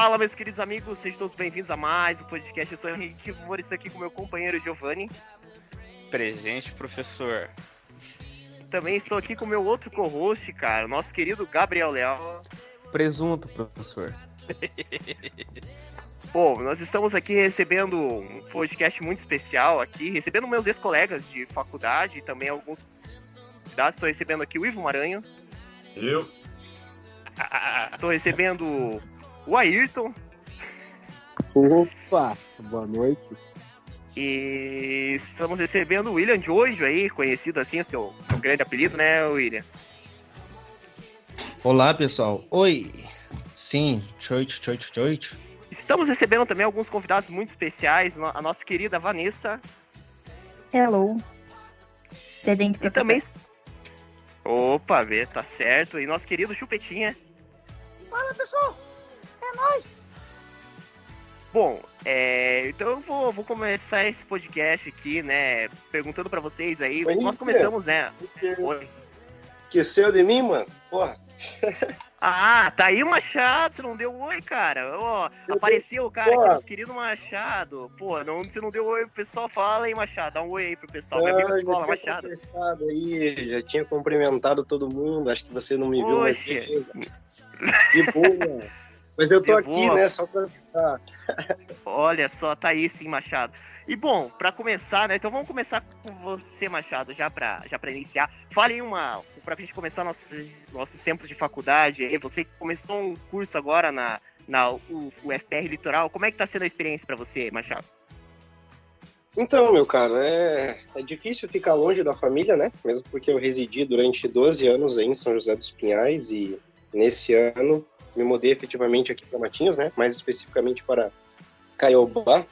Fala, meus queridos amigos, sejam todos bem-vindos a mais um podcast. Eu sou o Henrique Vou estar aqui com meu companheiro Giovanni. Presente, professor. Também estou aqui com meu outro co-host, cara, o nosso querido Gabriel Leal. Presunto, professor. Bom, nós estamos aqui recebendo um podcast muito especial aqui, recebendo meus ex-colegas de faculdade e também alguns convidados. Estou recebendo aqui o Ivo Maranhão. Eu. Estou recebendo o Ayrton. Opa, boa noite. E estamos recebendo o William Jojo aí, conhecido assim, o seu, seu grande apelido, né, William? Olá, pessoal. Oi. Sim, choito, choito, choito. Estamos recebendo também alguns convidados muito especiais, a nossa querida Vanessa. Hello. Presente E também. Opa, vê, tá certo. E nosso querido Chupetinha. Fala pessoal, nóis. Bom, é, então eu vou, vou começar esse podcast aqui, né? Perguntando pra vocês aí. Oi, nós começamos, né? Oi. Esqueceu de mim, mano? Porra. Ah, tá aí o Machado, você não deu oi, cara. Ó, Eu apareceu o cara aqui, nosso querido Machado. Pô, não, você não deu oi pro pessoal, fala aí, Machado. Dá um oi aí pro pessoal. Meu amigo da Ah, escola, Machado. aí, já tinha cumprimentado todo mundo, acho que você não me viu, mas Oxe. de boa. Mas eu tô De aqui, boa. né, só pra ficar. Olha só, tá aí sim, Machado. E bom, pra começar, né? Então vamos começar com você, Machado, já pra, já pra iniciar. Fale aí uma. Pra gente começar nossos, nossos tempos de faculdade. Você começou um curso agora na, na UFR Litoral. Como é que tá sendo a experiência pra você, Machado? Então, meu cara, é, é difícil ficar longe da família, né? Mesmo porque eu residi durante 12 anos aí em São José dos Pinhais e nesse ano me mudei efetivamente aqui para Matinhos, né? Mais especificamente para Caiobá.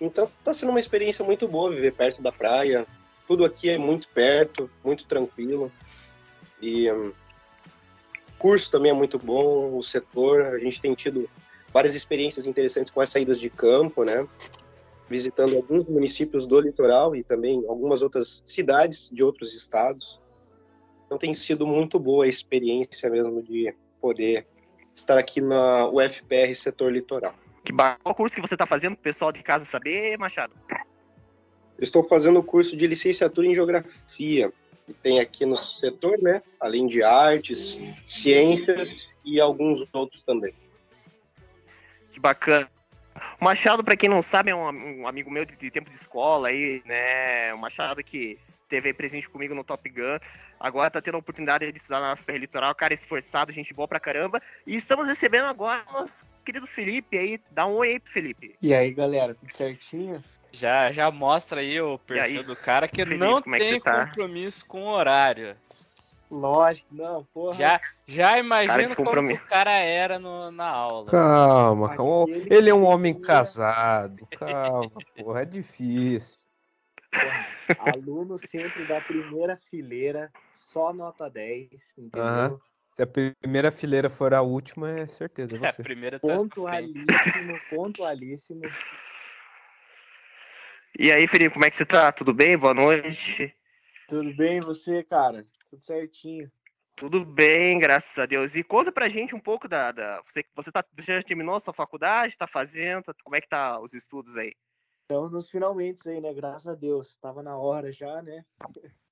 Então, tá sendo uma experiência muito boa viver perto da praia. Tudo aqui é muito perto, muito tranquilo. E o curso também é muito bom, o setor, a gente tem tido várias experiências interessantes com as saídas de campo, né? visitando alguns municípios do litoral e também algumas outras cidades de outros estados. Então tem sido muito boa a experiência mesmo de poder estar aqui na UFPR setor litoral. Que ba- Qual curso que você tá fazendo pro pessoal de casa saber, Machado? Eu estou fazendo o curso de licenciatura em geografia, que tem aqui no setor, né, além de artes, ciências e alguns outros também. Que bacana. O Machado, pra quem não sabe, é um, um amigo meu de, de tempo de escola aí, né? O Machado que teve aí presente comigo no Top Gun. Agora tá tendo a oportunidade de estudar na FR Litoral, cara esforçado, gente boa pra caramba. E estamos recebendo agora o nosso querido Felipe aí. Dá um oi aí pro Felipe. E aí, galera, tudo certinho? Já, já mostra aí o E aí, perfil do cara que Felipe, não como é que tem você tá? compromisso com o horário. Lógico, não, porra. Já, já imagina Cara como o cara era no- na aula. Calma, calma. Ele é um que homem tinha- casado. Calma, porra, é difícil. Aluno sempre da primeira fileira, só nota 10, entendeu? Se a primeira fileira for a última, é certeza, é É, a primeira tá. Pontualíssimo, pontualíssimo. E aí, Felipe, como é que você tá? Tudo bem? Boa noite. Tudo bem, você, cara? Tudo certinho. Tudo bem, graças a Deus. E conta pra gente um pouco da. da você, você tá, já terminou a sua faculdade? Tá fazendo? Como é que tá os estudos aí? Estamos nos finalmente aí, né? Graças a Deus. Tava na hora já, né?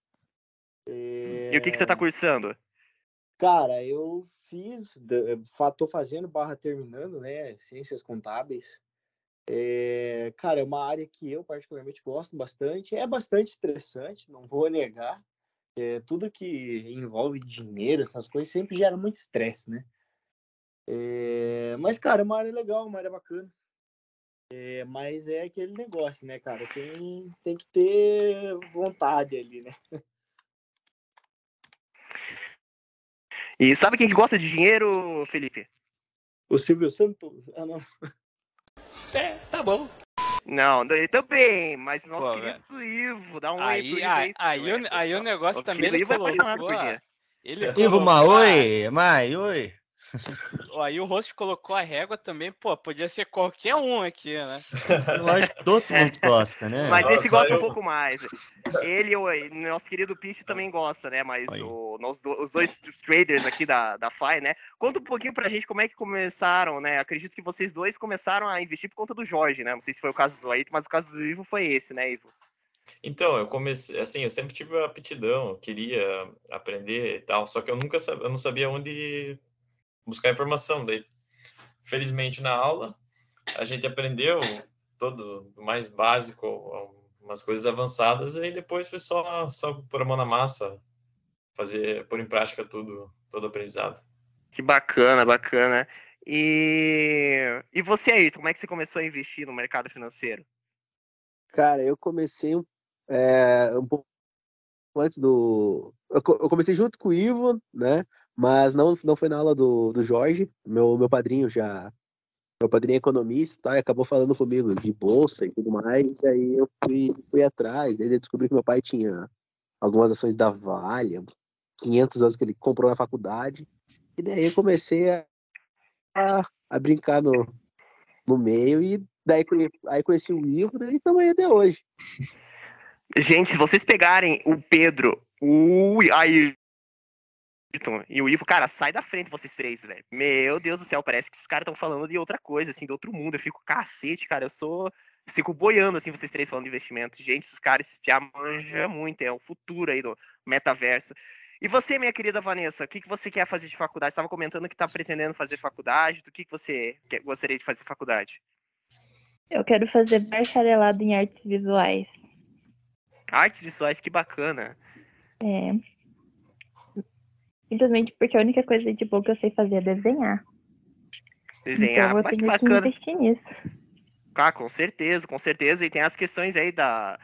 E o que, que você tá cursando? Cara, eu fiz, tô fazendo barra terminando, né? Ciências contábeis. É, cara, é uma área que eu particularmente gosto bastante. É bastante estressante, não vou negar. É, tudo que envolve dinheiro, essas coisas, sempre gera muito estresse, né? É, mas, cara, é uma área legal, uma área bacana. É, mas é aquele negócio, né, cara? Tem, tem que ter vontade ali, né? E sabe quem que gosta de dinheiro, Felipe? O Silvio Santos. Ah, não. É, tá bom. Não, eu também, mas nosso Pô, querido Ivo, dá um oi pro Aí, Ivo aí, aí, também, o, aí o negócio Nosso também ele Ivo é apaixonado por dinheiro. Ele Ivo, colocou ma, a- oi, mai, oi. Aí o host colocou a régua também, pô, podia ser qualquer um aqui, né? Lógico que todo mundo gosta, né? Mas Nossa, esse gosta eu- um pouco mais. Ele, o nosso querido Piche também gosta, né? Mas o, nós os dois traders aqui da, da FI, né? Conta um pouquinho pra gente como é que começaram, né? Acredito que vocês dois começaram a investir por conta do Jorge, né? Não sei se foi o caso do Ayrton, mas o caso do Ivo foi esse, né, Ivo? Então, eu comecei, assim, eu sempre tive aptidão, eu queria aprender e tal, só que eu nunca sabia, eu não sabia onde buscar informação. Daí, felizmente, na aula, a gente aprendeu todo o mais básico, umas coisas avançadas, e depois foi só, só pôr a mão na massa, fazer, pôr em prática tudo, todo o aprendizado. Que bacana, bacana. E, e você, Ayrton, como é que você começou a investir no mercado financeiro? Cara, eu comecei um, é, um pouco antes do. Eu comecei junto com o Ivo, né? Mas não, não foi na aula do, do Jorge. Meu, meu padrinho já. Meu padrinho é economista tá, e acabou falando comigo de bolsa e tudo mais. E aí eu fui, fui atrás. Daí eu descobri que meu pai tinha algumas ações da Vale, 500 anos que ele comprou na faculdade. E daí eu comecei a, a, a brincar no, no meio e daí aí conheci o Ivo, estamos aí até hoje. Gente, se vocês pegarem o Pedro, o Ayrton e o Ivo, cara, sai da frente vocês três, velho. Meu Deus do céu, parece que esses caras estão falando de outra coisa, assim, de outro mundo. Eu fico, cacete, cara, eu sou. Fico boiando, assim, vocês três falando de investimento. Gente, esses caras já manjam muito, é o futuro aí do metaverso. E você, minha querida Vanessa, o que, que você quer fazer de faculdade? Você estava comentando que está pretendendo fazer faculdade. Do que, que você gostaria de fazer faculdade? Eu quero fazer bacharelado em artes visuais. Artes visuais, que bacana. É. Simplesmente porque a única coisa de boa que eu sei fazer é desenhar. Desenhar, então eu mas que tenho que bacana. investir nisso. Ah, com certeza, com certeza. E tem as questões aí da.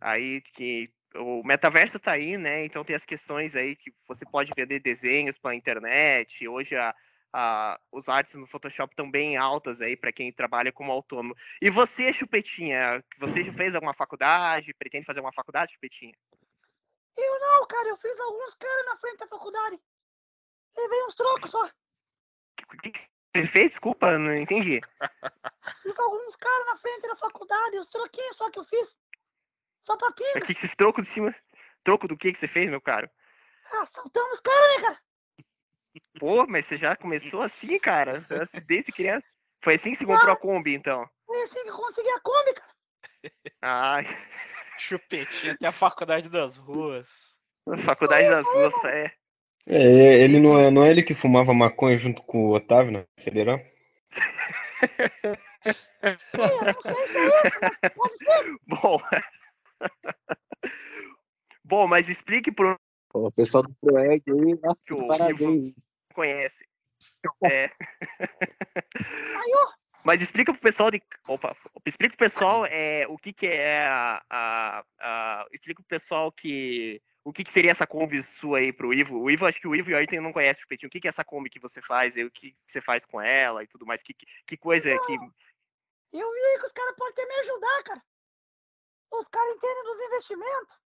Aí que o metaverso tá aí, né? Então tem as questões aí que você pode vender desenhos pela internet. Hoje a, a- os artes no Photoshop estão bem altas aí para quem trabalha como autônomo. E você, Chupetinha, você já fez alguma faculdade? Pretende fazer uma faculdade, Chupetinha? Eu não, cara, eu fiz alguns caras na frente da faculdade. Levei uns trocos só. O que, que você fez? Desculpa, não entendi. Fiz alguns caras na frente da faculdade, os troquinhos só que eu fiz. Só pra O que, que você troco de cima? Troco do que que você fez, meu caro? Ah, saltamos os caras, né, cara? Pô, mas você já começou assim, cara? Você- Desde criança. Foi assim que você comprou a Kombi, então? Foi assim que eu consegui a Kombi, cara. Ah, Chupetinho até a faculdade das ruas. Faculdade das Ruas, é. É, ele não é, não é ele que fumava maconha junto com o Otávio na Federal? Eu não sei se é isso, mas pode ser. Bom. Bom, mas explique pro O pessoal do Proerd aí, que o parabéns. Conhece. É. Mas explica pro pessoal de. Opa, explica pro pessoal é, o que, que é a, a, a- Explica pro pessoal que. O que, que seria essa Kombi sua aí pro Ivo? O Ivo, acho que o Ivo e o Ayrton não conhecem o Petinho. O que, que é essa Kombi que você faz? E o que, que você faz com ela e tudo mais? Que, que, coisa é que. eu vi que os caras podem até me ajudar, cara. Os caras entendem dos investimentos.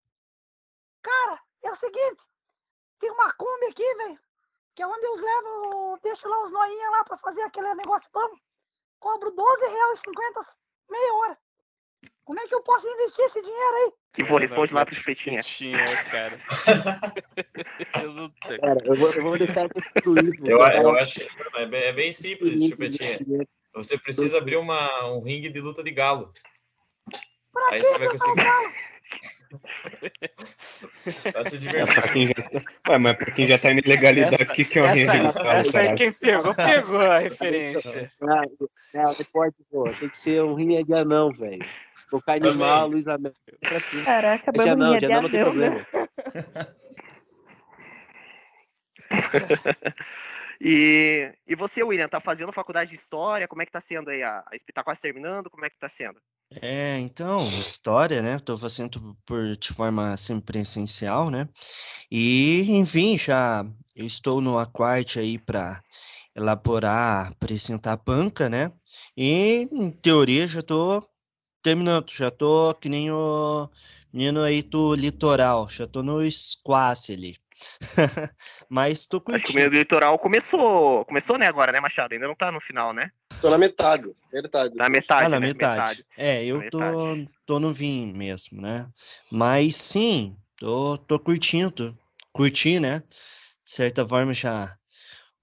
Cara, é o seguinte. Tem uma Kombi aqui, velho. Que é onde eu levo, deixo lá os noinhas lá pra fazer aquele negócio bom. Cobro R$12,50 meia hora. Como é que eu posso investir esse dinheiro aí? Que vou responde lá pro Petinha. Chupetinha, cara. Eu não sei. Cara, eu vou, eu vou deixar pro Ivo. Eu, tá? eu acho é bem, é bem simples, de Chupetinha. Você precisa abrir uma, um ringue de luta de galo. Pra Aí você vai eu conseguir. Vai se É, quem já tá... Ué, mas pra quem já tá em ilegalidade, o que, que é o Essa, ringue do galo, essa aí quem pegou, pegou a referência. Não, não, não pode, pô. Tem que ser um rinha de anão, velho. Tocar animal, Luiz cima. Caraca, banguinha de de anão não tem né? problema. E, e você, William, tá fazendo faculdade de história? Como é que tá sendo aí? A, a, tá quase terminando? Como é que tá sendo? É, então, história, né? Tô fazendo por de forma semipresencial, né? E, enfim, já eu estou no Aquart aí para elaborar, apresentar a banca, né? E, em teoria, já tô terminando, já tô que nem o menino aí do litoral, já tô no squash ali. Mas tô Acho que o curtindo. meio litoral começou. Começou, né, agora, né, Machado? Ainda não tá no final, né? Tô na metade, metade. Na metade, Ah, na né? metade. É, eu Na tô, metade. tô no vinho mesmo, né? Mas sim, tô, tô curtindo. Curti, né? De certa forma já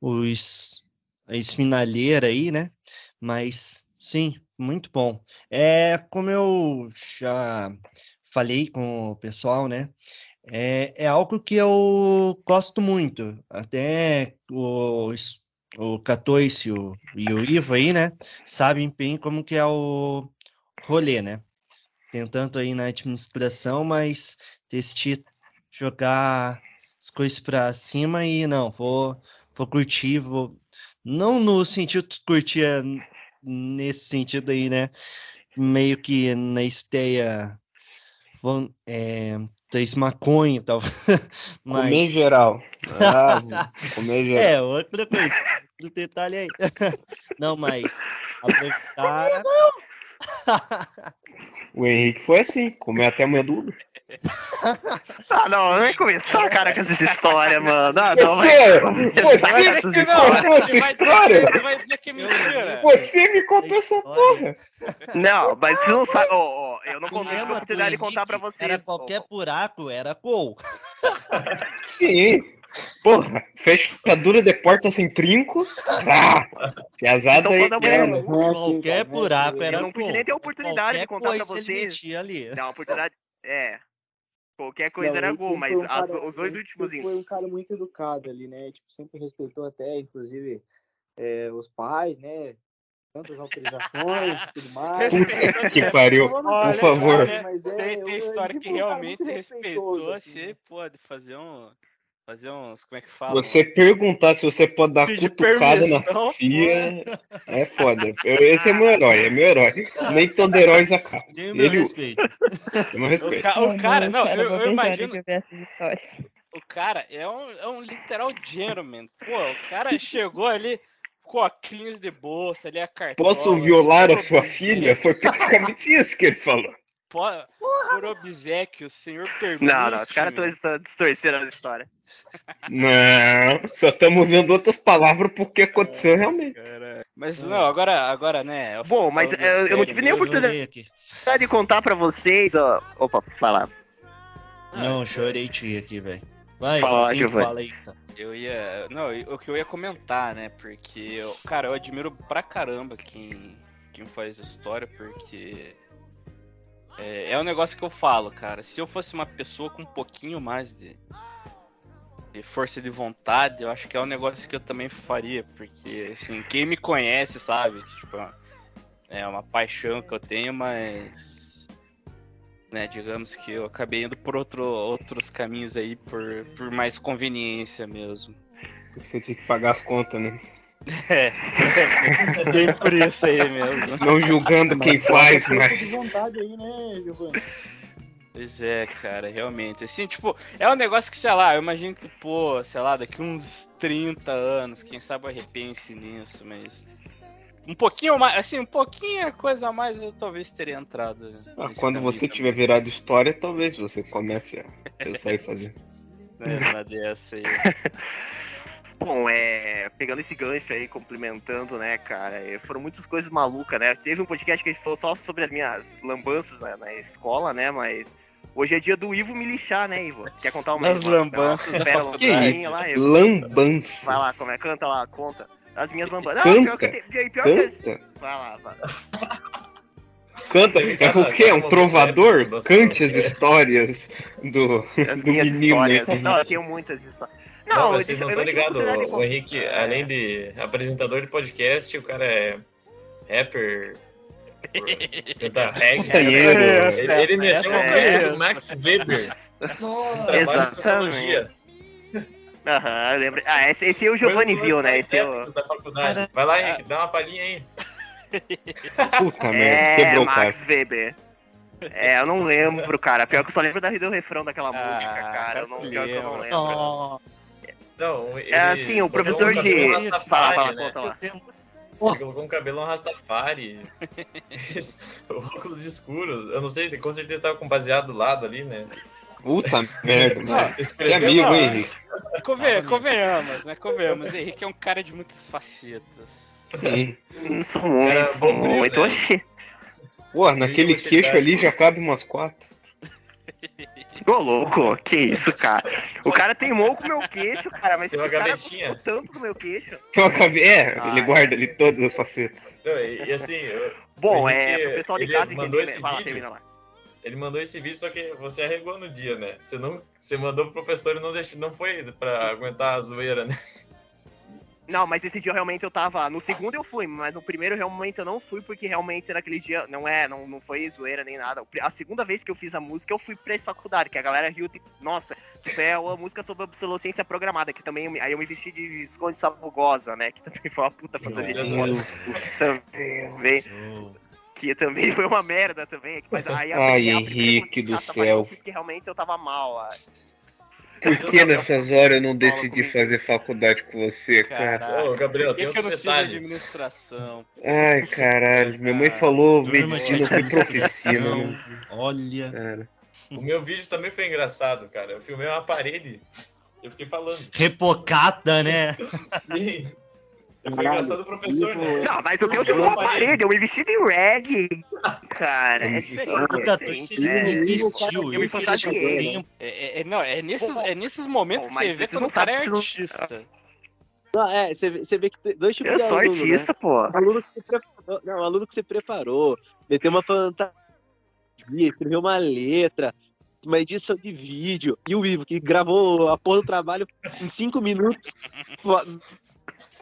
os, a esfinalheira aí, né? Mas sim, muito bom. É como eu já falei com o pessoal, né? É, é algo que eu gosto muito. Até os, o Catoice e o, o Ivo aí, né? Sabem bem como que é o rolê, né? Tentando aí na administração, mas decidir jogar as coisas pra cima e não, vou, vou curtir, vou. Não no sentido de curtir é, nesse sentido aí, né? Meio que na esteia vão, é, três maconha e tal. Comer Mas geral. Ah, comer geral. é, outra coisa, do detalhe aí. Não, mas aproveitar. O Henrique foi assim, comeu até medula. Ah, não, não vai começar, cara, com essas histórias, mano. Ah, não, Você, vai. você Essas que histórias. contou essa Ele vai história? dizer, ele vai dizer que é mentira. Você me contou essa História. porra. Não, mas você não sabe. ó, ó, eu não contei a Lembra do oportunidade de contar pra vocês. Era qualquer buraco, era gol. Sim. Porra, fechadura de porta sem trinco. Ah, piazada Então, aí. é, Qualquer buraco era. Eu não pude nem ter a oportunidade de contar pra ele vocês. ali. Não, a oportunidade. É. Qualquer coisa Não, era gol, mas um as- cara- os dois últimos. Foi um cara muito educado ali, né? Tipo, sempre respeitou até, inclusive, é, os pais, né? Tantas autorizações e tudo mais. Puta que pariu. Olha, Por favor. olha, Mas é, Tem, eu- tem ele história sempre que foi um cara realmente respeitou, assim, você né? pode fazer um. Fazer uns. Como é que fala? Você perguntar se você pode dar Pedir cutucada na fia é foda. Eu- esse é meu herói, é meu herói. Nem todo herói acaba. O meu Ele- respeito. Tem meu O, respeito. ca- o cara, não, eu, eu imagino. O cara é um, é um literal gentleman. Pô, o cara chegou ali com óculos de bolsa, ali a cartola. Posso violar a sua filha? Foi praticamente isso que ele falou. Po- Por obsequio, o senhor permite. Não, não, os caras estão distorcendo as histórias. Não, só estamos usando outras palavras porque aconteceu realmente. Cara, Mas não, agora, agora, né? Bom, mas falando eh, eu não tive nem a oportunidade de contar pra vocês. ó. Opa, fala. Não, chorei tia aqui, velho. Vai, Fala, Giovanni. fala aí, então. Eu ia. Não, o que eu ia comentar, né? Porque, eu, cara, eu admiro pra caramba quem, quem faz história, porque. É, é um negócio que eu falo, cara. Se eu fosse uma pessoa com um pouquinho mais de, de força de vontade, eu acho que é um negócio que eu também faria. Porque, assim, quem me conhece sabe que, tipo, é uma paixão que eu tenho, mas. Né, digamos que eu acabei indo por outro, outros caminhos aí, por, por mais conveniência mesmo. Você tinha que pagar as contas, né? É, bem por isso aí mesmo. Não julgando quem faz, Força mas. de vontade aí, né, Giovanni? Pois é, cara, realmente. Assim, tipo, é um negócio que, sei lá, eu imagino que, pô, sei lá, daqui uns 30 anos, quem sabe eu repense nisso, mas. Um pouquinho mais, assim, um pouquinho coisa a mais eu talvez teria entrado. Ah, quando caminho você também, tiver virado história, talvez você comece a pensar em fazer. Né, uma dessa aí. Bom, é. Pegando esse gancho aí, complementando, né, cara? é, Foram muitas coisas malucas, né? Teve um podcast que a gente falou só sobre as minhas lambanças né, na escola, né? Mas. Hoje é dia do Ivo me lixar, né, Ivo? Você quer contar uma uma- lambanças lá, Ivo? Lambança. Vai lá, como é? Canta lá, conta. As minhas lambanças. Canta, Não, pior que, eu tenho- pior que as- Canta. Vai lá, vai. Canta. É o quê? É um trovador? Cante as histórias do, As do minhas menino. histórias. Não, eu tenho muitas histórias. Não, Não, vocês não estão ligados. O Henrique, além de apresentador de podcast, o cara é rapper. Canta reggae. Punheteiro. Ele, ele meteu uma É. música do Max Weber. De sociologia. Aham, lembro. Ah, esse, esse é o Giovanni viu, né? Esse é o. da faculdade. Vai lá, Henrique, dá uma palhinha aí. Puta merda, É, quebrou o cara. Max Weber. É, eu não lembro, cara. Pior que eu só lembro da, do refrão daquela Ah, música, cara. Eu não, pior que eu não lembra. lembro. Não, ele É assim, o professor um de. Fala, fala, né? conta lá. Ele colocou um cabelão Rastafari. óculos escuros. Eu não sei se com certeza tava com baseado do lado ali, né? Puta merda, mano. Que Escreveu amigo, hein, Henrique? Conven- convenhamos, né? Convenhamos. Henrique é um cara de muitas facetas. Sim. Não sou muito, sou muito. né? Oxi. Pô, naquele Henrique, queixo ali já cabe umas quatro. Ô, louco, que isso, cara. O cara teimou com o meu queixo, cara, mas Tem esse cara gostou tanto do meu queixo. É, ele Ai. guarda ali todas as facetas. Não, e, e assim, eu- Bom, O é, pro pessoal de ele casa mandou entender. esse lá, vídeo. termina lá. ele mandou esse vídeo, só que você arregou no dia, né? Você não, você mandou pro professor e não deixou, não foi pra aguentar a zoeira, né? Não, mas esse dia realmente eu tava. No segundo eu fui, mas no primeiro realmente eu não fui, porque realmente naquele dia não é, não, não foi zoeira nem nada. A segunda vez que eu fiz a música, eu fui pra essa faculdade, que a galera riu, tipo, nossa, tipo, é a música sobre obsolescência programada, que também. eu me- Aí eu me vesti de esconde sabugosa, né? Que também foi uma puta fantasia de esconde. Também. Que também foi uma merda também. Mas aí a- Ai, a Henrique do céu. Porque realmente eu tava mal. Por que nessas horas eu não decidi fazer faculdade com você, cara? Ô, Gabriel, tem que, que eu não fiz administração? Ai, caralho. Minha mãe falou medicina, professina, administração. né? Olha. Cara. O meu vídeo também foi engraçado, cara. Eu filmei uma parede. Eu fiquei falando. Repocada, né? E eu engraçado o professor, né? Não, mas eu Eu sido uma não parei. parede, eu me vesti de reggae. Cara, é diferente. É diferente, né? vestiu. Eu me fantasiei. É, é- é- não, é nesses, é nesses momentos que você vê quando não o cara é artista. Não, é, você vê, você que tem dois tipos Eu de sou aluno, né? artista, pô. Um aluno que preparou, não, aluno que se preparou, meteu uma fantasia, escreveu uma letra, uma edição de vídeo, e o Ivo, que gravou a porra do trabalho em cinco minutos,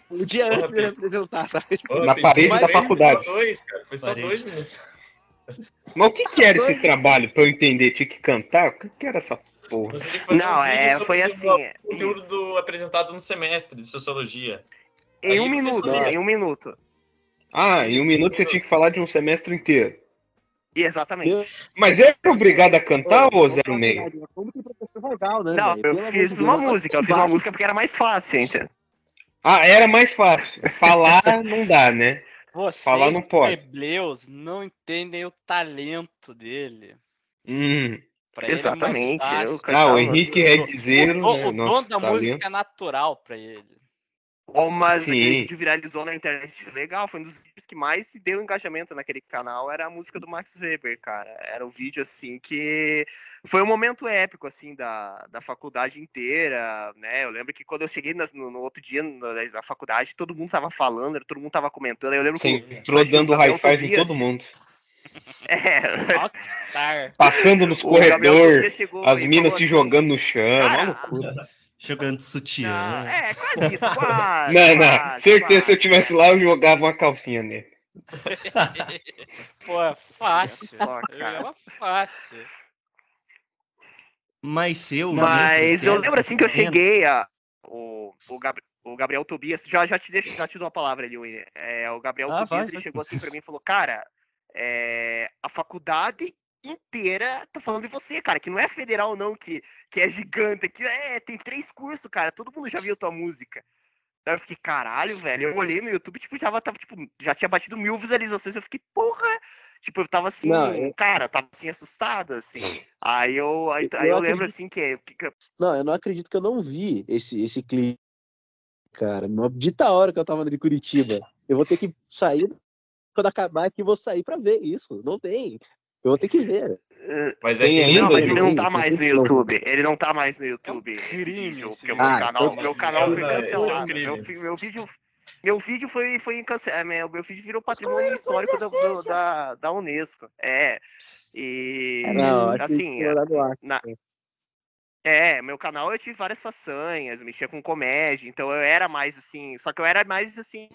o dia Porra, antes de apresentar, sabe? Na parede da foi faculdade. Só dois, cara. Foi só Parede. dois minutos. Mas o que que era esse trabalho pra eu entender? Tinha que cantar? O que que era essa porra? Você tem que fazer Não, um vídeo é, sobre foi o assim. conteúdo do, apresentado no semestre de sociologia. Em Aí um minuto, escolhe. em um minuto. Ah, em um Isso. minuto você tinha que falar de um semestre inteiro. Exatamente. Mas era obrigado a cantar ou zero meio? Como que o professor né? Não, eu fiz uma música, eu fiz uma música porque era mais fácil, entendeu? Ah, era mais fácil. Falar não dá, né? Vocês, Falar não pode. plebleus, não entendem o talento dele. Hum. Pra ele é Exatamente. Ah, o. Henrique é dizeiro, o, né? o Nosso dono da talento. música é natural pra ele. Mas Sim. aquele vídeo viralizou na internet legal, foi um dos vídeos que mais se deu engajamento naquele canal, era a música do Max Weber, cara. Era um vídeo assim que foi um momento épico, assim, da, da faculdade inteira, né? Eu lembro que quando eu cheguei nas- no, no outro dia na, na faculdade, todo mundo tava falando, todo mundo tava comentando. Eu lembro Você que. o- entrou dando high five em todo mundo. É. Passando nos corredores, as minas se assim, jogando no chão. é "Cara, uma loucura. Jogando sutiã. Ah, é, quase isso, quase. Não, não. quase, Certeza, se eu quase. tivesse lá, eu jogava uma calcinha nele. Pô, é fácil. Só, Eu cara. jogava fácil. Mas eu. Mas eu lembro assim que eu cheguei a. O, o, Gab- o Gabriel Tobias, já, já, te deixo, já te dou a palavra ali. É, o Gabriel Ah, Tobias vai, ele vai. chegou assim pra mim e falou: Cara, é, a faculdade inteira tá falando de você, cara, que não é federal, não, que, que é gigante, que é, tem três cursos, cara, todo mundo já viu tua música. Daí eu fiquei, caralho, velho. Eu olhei no YouTube, tipo, já tava, tipo, já tinha batido mil visualizações. Eu fiquei, porra. Tipo, eu tava assim, Não, eu- cara, eu tava assim, assustado, assim. Aí eu, aí, Eu aí eu lembro acredito- assim que, Não, eu não acredito que eu não vi esse, esse clipe, cara. Maldita a hora que eu tava de Curitiba. Eu vou ter que sair, quando acabar aqui, vou sair pra ver isso. Não tem. Eu vou ter que ver. Mas é que ainda, Não, mas ele não tá mais no. YouTube. Ele não tá mais no YouTube. esse crime vídeo, esse porque o vídeo. meu Ah, canal, então- meu canal foi Esse é um cancelado. crime. Meu, meu vídeo. Meu vídeo foi, foi cancelado. Meu, meu vídeo virou patrimônio histórico da, do- da, da Unesco. É. E. Não, assim, na- É, meu canal eu tive várias façanhas, mexia com comédia, então eu era mais assim, só que eu era mais assim,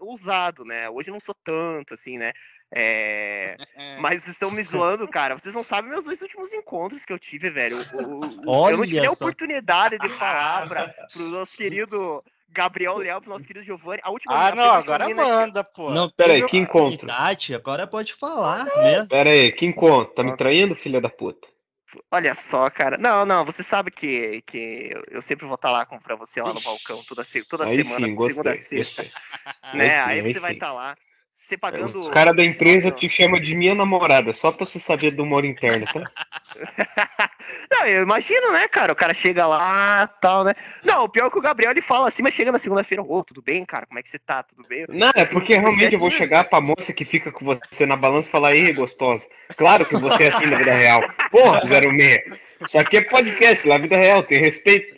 usado, né? Hoje eu não sou tanto, assim, né? É, mas vocês estão me zoando, cara. Vocês não sabem meus dois últimos encontros que eu tive, velho. O- o- eu não tive a oportunidade de falar pra, pro nosso querido Gabriel Leal, pro nosso querido Giovanni. A última Ah, não, agora mina que- manda, pô. Não Pera aí, teve que encontro? oportunidade, Agora pode falar, né? Pera aí, que encontro? Tá me traindo, filha da puta? Olha só, cara. Não, não, você sabe que, que eu- sempre vou estar lá com, pra você lá no balcão, toda, toda Aí semana, sim, de segunda a gostei, sexta. gostei. né? Aí sim, Aí aí você vai sim. estar lá. Você pagando. Os caras da empresa te chamam de minha namorada, só pra você saber do humor interno, tá? Não, eu imagino, né, cara? O cara chega lá tal, né? Não, o pior é que o Gabriel ele fala assim, mas chega na segunda-feira, ô, tudo bem, cara? Como é que você tá? Tudo bem? Não, é porque realmente eu vou chegar pra moça que fica com você na balança e falar, ei, gostosa, claro que você é assim na vida real. Porra, 06. Isso aqui é podcast, na vida real, tem respeito.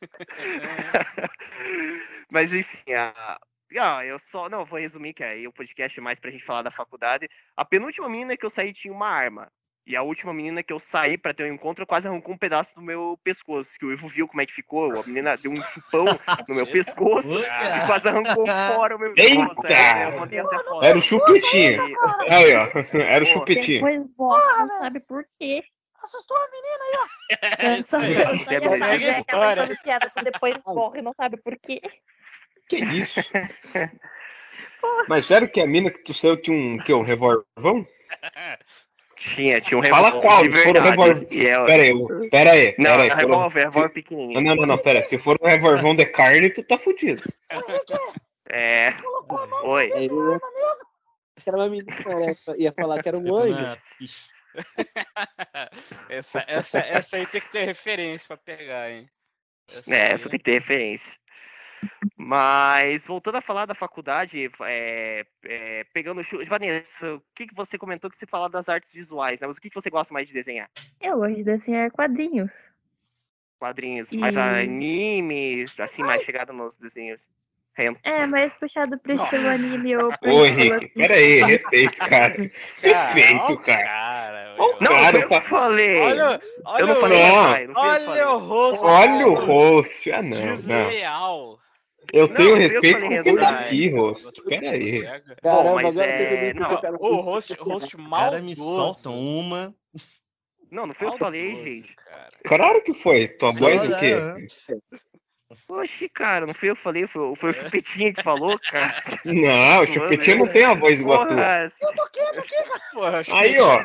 Mas enfim, a... ah, eu só. Não, vou resumir que aí o podcast é mais pra gente falar da faculdade. A penúltima menina que eu saí tinha uma arma. E a última menina que eu saí pra ter um encontro quase arrancou um pedaço do meu pescoço. Que o Ivo viu como é que ficou. A menina deu um chupão no meu pescoço e quase arrancou fora o meu pescoço. Eita! É, eu mandei até foto. Era o chupetinho. Aí, ó, era o chupetinho. Depois volta, não sabe por quê. Assustou a menina aí, ó. Isso é bom. Maria Segue a acaba história. fazendo piada, depois morre e não sabe por quê. Que isso? Mas sério que a mina que tu saiu tinha um, que, um revolvão? Tinha, tinha um Fala revólver qual, se for um revólver. Pera aí, pera aí, Não, pera aí. um- revólver, pequenininho. Não, não, não, pera. Se for um revolvão de carne, tu tá fudido. É. Oi. Era uma menina, ia falar que era um anjo. Ah, essa, essa, essa aí tem que ter referência pra pegar, hein? Essa É, aí essa tem que ter referência. Mas, voltando a falar da faculdade, é, é, pegando o chu- Vanessa, o que, que você comentou que você fala das artes visuais, né? Mas o que, que você gosta mais de desenhar? Eu gosto de desenhar quadrinhos. Quadrinhos, mais E- anime, assim, mais chegado nos desenhos. É, mais puxado pro estilo anime ou pro Ô, estilo Henrique, assim. pera aí, respeito, cara. Respeito, ó o cara. cara. Ó o Não, foi eu fa- falei. Olha, olha eu não o- falei, Não. pai, não eu. Olha o rosto. Olha o host. Ah, não, não. Eu Não, tenho respeito com quem tá aqui, host. Pera aí. Caramba, mas agora é- tem que não, O host, host mal. cara me solta uma. Não, não foi eu que falei, gente. Cara. Claro que foi. Tua Só, voz do né, quê? né? Oxi, cara, não foi eu que falei, foi, foi o Chupetinha que falou, cara. Não, o Chupetinho não tem a voz igual a tua. Eu tô quieto aqui, cara. Porra, Aí, ó.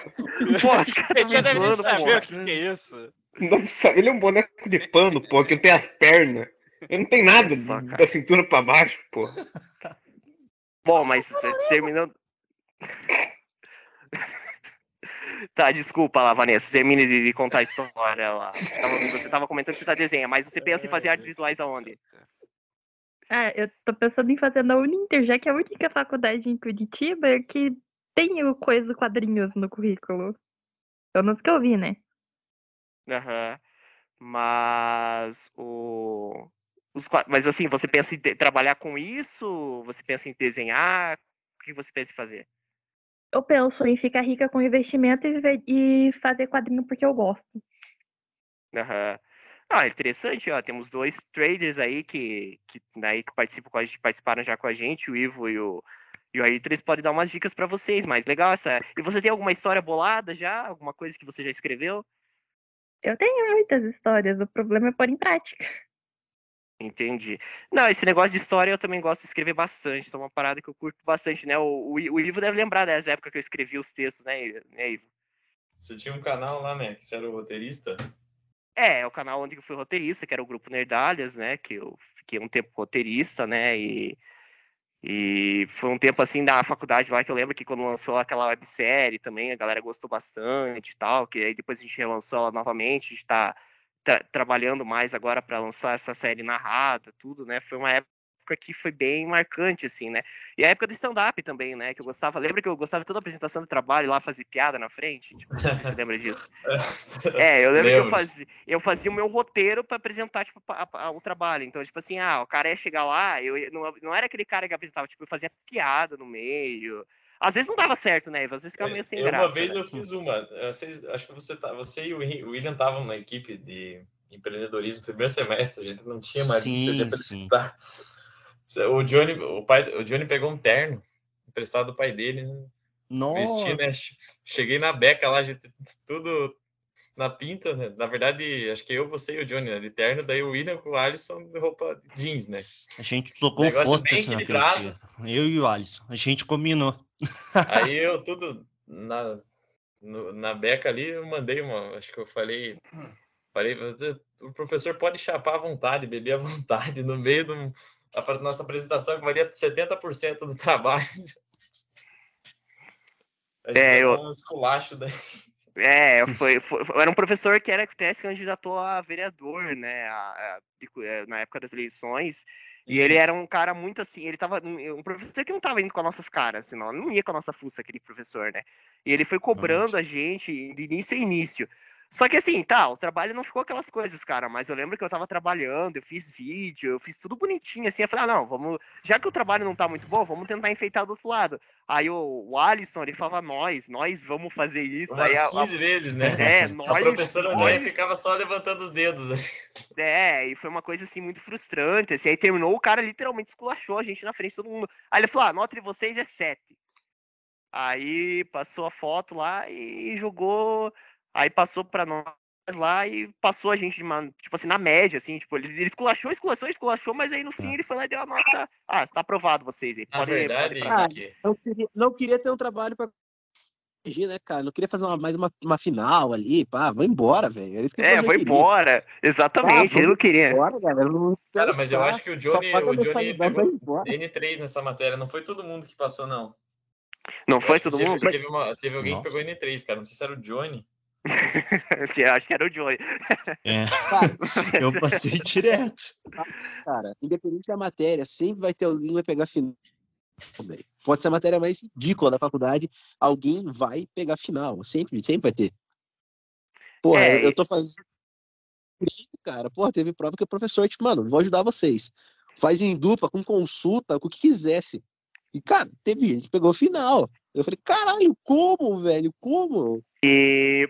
porra, os caras me zoando, porra. o que, que é isso. Não sabe, ele é um boneco de pano, pô, que não tem as pernas. Ele não tem nada Só, da cintura pra baixo, pô. Bom, mas te- terminando. Tá, desculpa lá, Vanessa. Termine de, de contar a história lá. Você tava, você tava comentando que você tá desenha, mas você pensa em fazer artes visuais aonde? Ah, eu tô pensando em fazer na Uninter, já que é a única faculdade em Curitiba que tem o coisa quadrinhos no currículo. Pelo menos que eu vi, né? Aham. Mas o. Os, mas assim, você pensa em trabalhar com isso? Você pensa em desenhar? O que você pensa em fazer? Eu penso em ficar rica com investimento e, e fazer quadrinho porque eu gosto. Aham. Ah, interessante, ó. Temos dois traders aí que, que, daí, que participam com a gente, participaram já com a gente, o Ivo e o, e o eles podem dar umas dicas pra vocês, mas legal essa. E você tem alguma história bolada já? Alguma coisa que você já escreveu? Eu tenho muitas histórias, o problema é pôr em prática. Entendi. Não, esse negócio de história eu também gosto de escrever bastante. Isso é uma parada que eu curto bastante, né? O, o, o Ivo deve lembrar das épocas que eu escrevi os textos, né, né, Ivo? Você tinha um canal lá, né? Que você era o roteirista? É, é o canal onde eu fui roteirista, que era o grupo Nerdalhas, né? Que eu fiquei um tempo roteirista, né? E, e foi um tempo assim da faculdade lá que eu lembro que quando lançou aquela websérie também, a galera gostou bastante e tal, que aí depois a gente relançou ela novamente, a gente tá tra- trabalhando mais agora para lançar essa série narrada, tudo, né? Foi uma época que foi bem marcante, assim, né? E a época do stand-up também, né? Que eu gostava, lembra que eu gostava de toda a apresentação do trabalho lá, fazer piada na frente? Tipo, não sei se você lembra disso. É, eu lembro que eu Lembro. fazia, eu fazia o meu roteiro pra apresentar, tipo, pa- pa- o trabalho. Então, tipo assim, ah, o cara ia chegar lá, eu não, não era aquele cara que apresentava, tipo, eu fazia piada no meio. Às vezes não dava certo, né? Às vezes ficava meio sem Eu, graça. uma vez né? eu fiz uma. Vocês, acho que você, tá, você e o William estavam na equipe de empreendedorismo no primeiro semestre, a gente não tinha mais Sim, para sim. escutar. O Johnny, o pai, o Johnny pegou um terno emprestado do pai dele, né? Vesti, né? Nossa. Che- Cheguei na beca lá, gente, tudo na pinta, né? Na verdade, acho que eu, você e o Johnny, né? De terno, daí o William com o Alisson de roupa jeans, né? A gente tocou assim naquele equilibrado. dia. Eu e o Alisson. A gente combinou. Aí eu tudo na, no- na beca ali, eu mandei uma, acho que eu falei, falei, "Você- o professor pode chapar à vontade, beber à vontade, no meio de um- a pra- nossa apresentação que valia 70% do trabalho. É, eu- um esculacho daí. É, foi, foi, era um professor que era que se candidatou a vereador, né, a- a- na época das eleições. E ele era um cara muito assim, ele tava. Um professor que não tava indo com as nossas caras, senão não ia com a nossa fuça, aquele professor, né? E ele foi cobrando a gente de início a início. Só que assim, tá, o trabalho não ficou aquelas coisas, cara, mas eu lembro que eu tava trabalhando, eu fiz vídeo, eu fiz tudo bonitinho, assim, eu falei, ah, não, vamos, já que o trabalho não tá muito bom, vamos tentar enfeitar do outro lado. Aí o, o Alisson, ele falava, nós, nós vamos fazer isso. Umas aí a- a- 15 vezes, né? É, A nós, professora André nós- ficava só levantando os dedos. né? É, e foi uma coisa assim muito frustrante. Assim, aí terminou, o cara literalmente esculachou a gente na frente de todo mundo. Aí ele falou: ah, a nota de vocês é 7. Aí passou a foto lá e jogou. Aí passou pra nós lá e passou a gente, de uma- tipo assim, na média, assim, tipo, ele, ele esculachou, esculachou, esculachou, mas aí no fim ele foi lá e deu a nota. Ah, tá aprovado vocês aí. Na Pode, verdade, pode ir pra casa." Henrique, Não queria, não queria ter um trabalho pra corrigir, né, cara? Não queria fazer uma- mais uma, uma final ali, pá, vai embora, velho. É, foi embora. Exatamente, Ah, ele não queria. Embora, galera. Não Cara, mas eu acho que o Johnny, o Johnny pegou vai embora. N3 nessa matéria. Não foi todo mundo que passou, não. Não Eu foi todo teve, mundo? Teve, uma- teve alguém Nossa. que pegou N3, cara. Não sei se era o Johnny. Eu acho que era o Joey. É, Cara, eu passei direto. cara, independente da matéria, sempre vai ter alguém que vai pegar final. Pode ser a matéria mais ridícula da faculdade, alguém vai pegar final. Sempre, sempre vai ter. Porra, É, eu, tô fazendo. isso, Cara, porra, teve prova que o professor, tipo, mano, vou ajudar vocês. Faz em dupla, com consulta, com o que quisesse. E, cara, teve gente que pegou final. Eu falei, caralho, como, velho? Como? E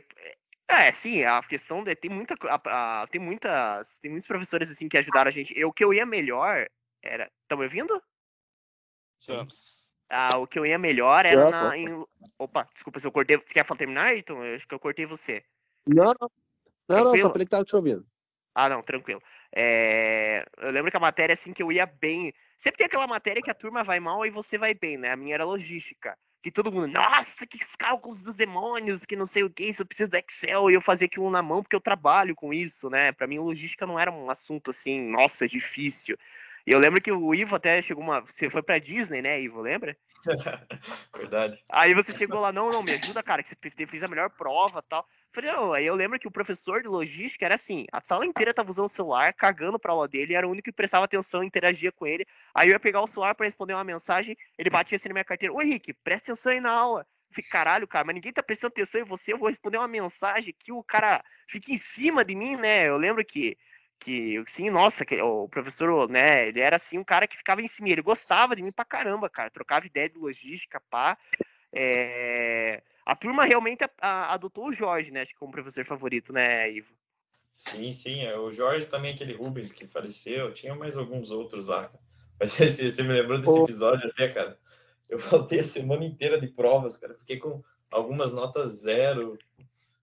é, sim, a questão de tem muita a- a- tem muitas tem muitos professores assim que ajudaram a gente. Eu o que eu ia melhor era, estão me ouvindo? Vamos. Ah, o que eu ia melhor era Tô, na em- Opa, desculpa se eu cortei. Você quer falar terminar, Ayrton? Eu acho que eu cortei você. Não, não. Não, não, Tranquilo? só falei que tava te ouvindo. Ah, não, tranquilo. É, Eu lembro que a matéria, assim, que eu ia bem. Sempre tem aquela matéria que a turma vai mal e você vai bem, né? A minha era logística. Que todo mundo, nossa, que cálculos dos demônios, que não sei o que, isso eu preciso do Excel e eu fazia aquilo na mão porque eu trabalho com isso, né? Pra mim, logística não era um assunto assim, nossa, difícil. E eu lembro que o Ivo até chegou uma. Você foi pra Disney, né, Ivo? Lembra? Verdade. Aí você chegou lá, não, não, me ajuda, cara, que você fez a melhor prova tal. Falei, não, aí eu lembro que o professor de logística era assim, a sala inteira tava usando o celular, cagando pra aula dele, era o único que prestava atenção interagia com ele. Aí eu ia pegar o celular pra responder uma mensagem, ele batia assim na minha carteira, ô Henrique, presta atenção aí na aula. Eu Falei, caralho, cara, mas ninguém tá prestando atenção em você, eu vou responder uma mensagem que o cara fica em cima de mim, né? Eu lembro que, que sim, nossa, que o professor, né, ele era assim um cara que ficava em cima, ele gostava de mim pra caramba, cara, trocava ideia de logística, pá. É, A turma realmente a- a- adotou o Jorge, né, acho que como professor favorito, né, Ivo? Sim, sim. é, O Jorge também, aquele Rubens que faleceu. Tinha mais alguns outros lá. Mas esse- você me lembrou desse episódio até, cara. Eu faltei a semana inteira de provas, cara. Fiquei com algumas notas zero.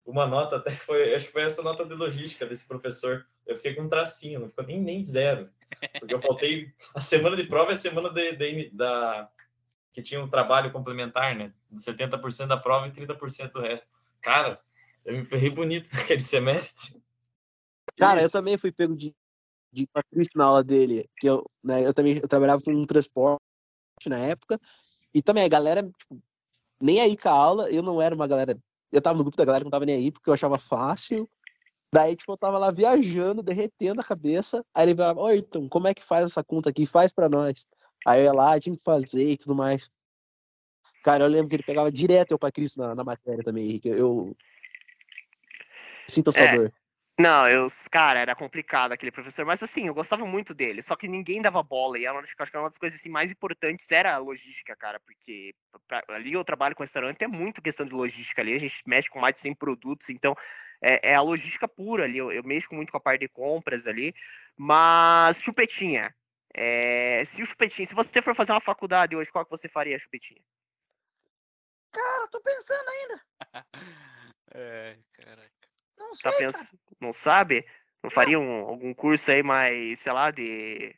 Uma nota até foi, acho que foi essa nota de logística desse professor. Eu fiquei com um tracinho, não ficou nem, nem zero. Porque eu faltei a semana de prova é a semana de, de- da que tinha um trabalho complementar, né? De 70% da prova e 30% do resto. Cara, eu me ferrei bonito naquele semestre. Cara, eu Isso. também fui pego de, de patrício na aula dele. Que eu, né, eu também eu trabalhava com um transporte na época. E também a galera, tipo, nem aí com a aula. Eu não era uma galera. Eu tava no grupo da galera que não tava nem aí, porque eu achava fácil. Daí, tipo, eu tava lá viajando, derretendo a cabeça. Aí ele falava, oi, Ayrton, como é que faz essa conta aqui? Faz pra nós. Aí eu ia lá, tinha que fazer e tudo mais. Cara, eu lembro que ele pegava direto eu pra Cristo na, na matéria também, Henrique. Eu. Sinto a sua É. dor. Não, eu, cara, era complicado aquele professor, mas assim, eu gostava muito dele, só que ninguém dava bola, e eu acho que acho que uma das coisas assim, mais importantes era a logística, cara, porque pra- ali eu trabalho com restaurante, é muito questão de logística ali, a gente mexe com mais de 100 produtos, então é, é a logística pura ali, eu, eu mexo muito com a parte de compras ali, mas chupetinha, é, se o chupetinha, se você for fazer uma faculdade hoje, qual que você faria, chupetinha? Cara, tô pensando ainda. É, caraca. Não sei, Tá cara. pensando, não sabe? Não faria um- algum curso aí mais, sei lá, de.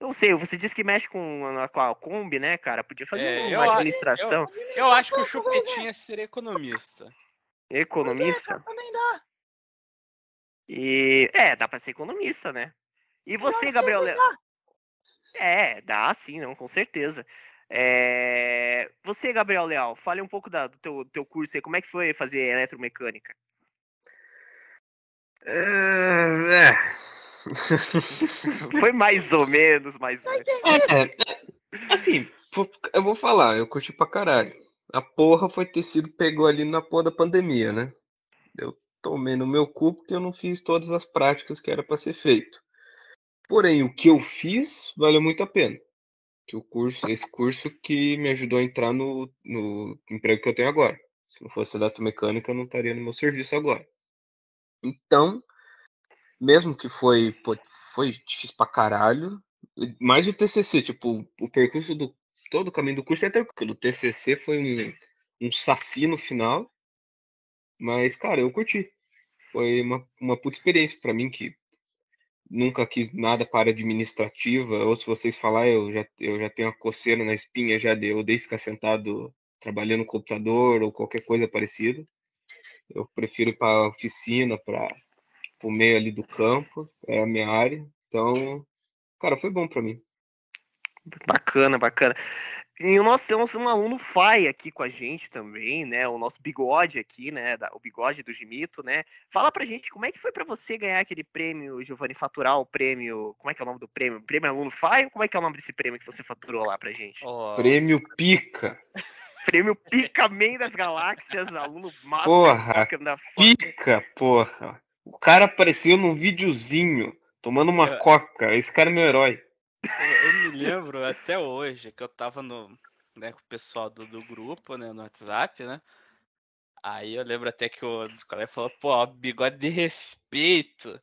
Não sei, você disse que mexe com a, com a Kombi, né, cara? Podia fazer É, uma eu administração. Eu acho que o Chupetinha seria economista. Economista. Também dá. E. É, dá pra ser economista, né? E você, Gabriel dá. É, dá sim, não, com certeza. É, Você, Gabriel Leal, fale um pouco da- do teu, do teu curso aí. Como é que foi fazer eletromecânica? É, é. Foi mais ou menos, mais ou menos. É, assim, pô, eu vou falar, eu curti pra caralho. A porra foi ter sido pegou ali na porra da pandemia, né? Eu tomei no meu cu porque eu não fiz todas as práticas que era pra ser feito. Porém, o que eu fiz valeu muito a pena. Que o curso, esse curso que me ajudou a entrar no, no emprego que eu tenho agora. Se não fosse eletromecânica, eu não estaria no meu serviço agora. Então, mesmo que foi, pô, foi difícil pra caralho, mais o TCC, tipo, o percurso do todo o caminho do curso é tranquilo. O TCC foi um, um saci no final, mas, cara, eu curti. Foi uma, uma puta experiência pra mim que nunca quis nada para administrativa, ou se vocês falar, eu já, eu já tenho uma coceira na espinha já de eu odeio ficar sentado trabalhando no computador ou qualquer coisa parecida. Eu prefiro ir para oficina, para o meio ali do campo, é a minha área. Então, cara, foi bom para mim. Bacana, bacana. E nós temos um aluno FAI aqui com a gente também, né? O nosso bigode aqui, né? o bigode do Gimito, né? Fala pra gente como é que foi pra você ganhar aquele prêmio, Giovanni, faturar o prêmio. Como é que é o nome do prêmio? Prêmio Aluno FAI? Ou como é que é o nome desse prêmio que você faturou lá pra gente? Ó, Prêmio Pica. Prêmio Pica-Man das Galáxias, aluno Master Porra, Pica da Pica, porra. O cara apareceu num videozinho tomando uma É. coca. Esse cara é meu herói. Eu, eu lembro até hoje que eu tava no, né, com o pessoal do, do grupo, né, no WhatsApp, né? Aí eu lembro até que o dos colegas falou, pô, bigode de respeito.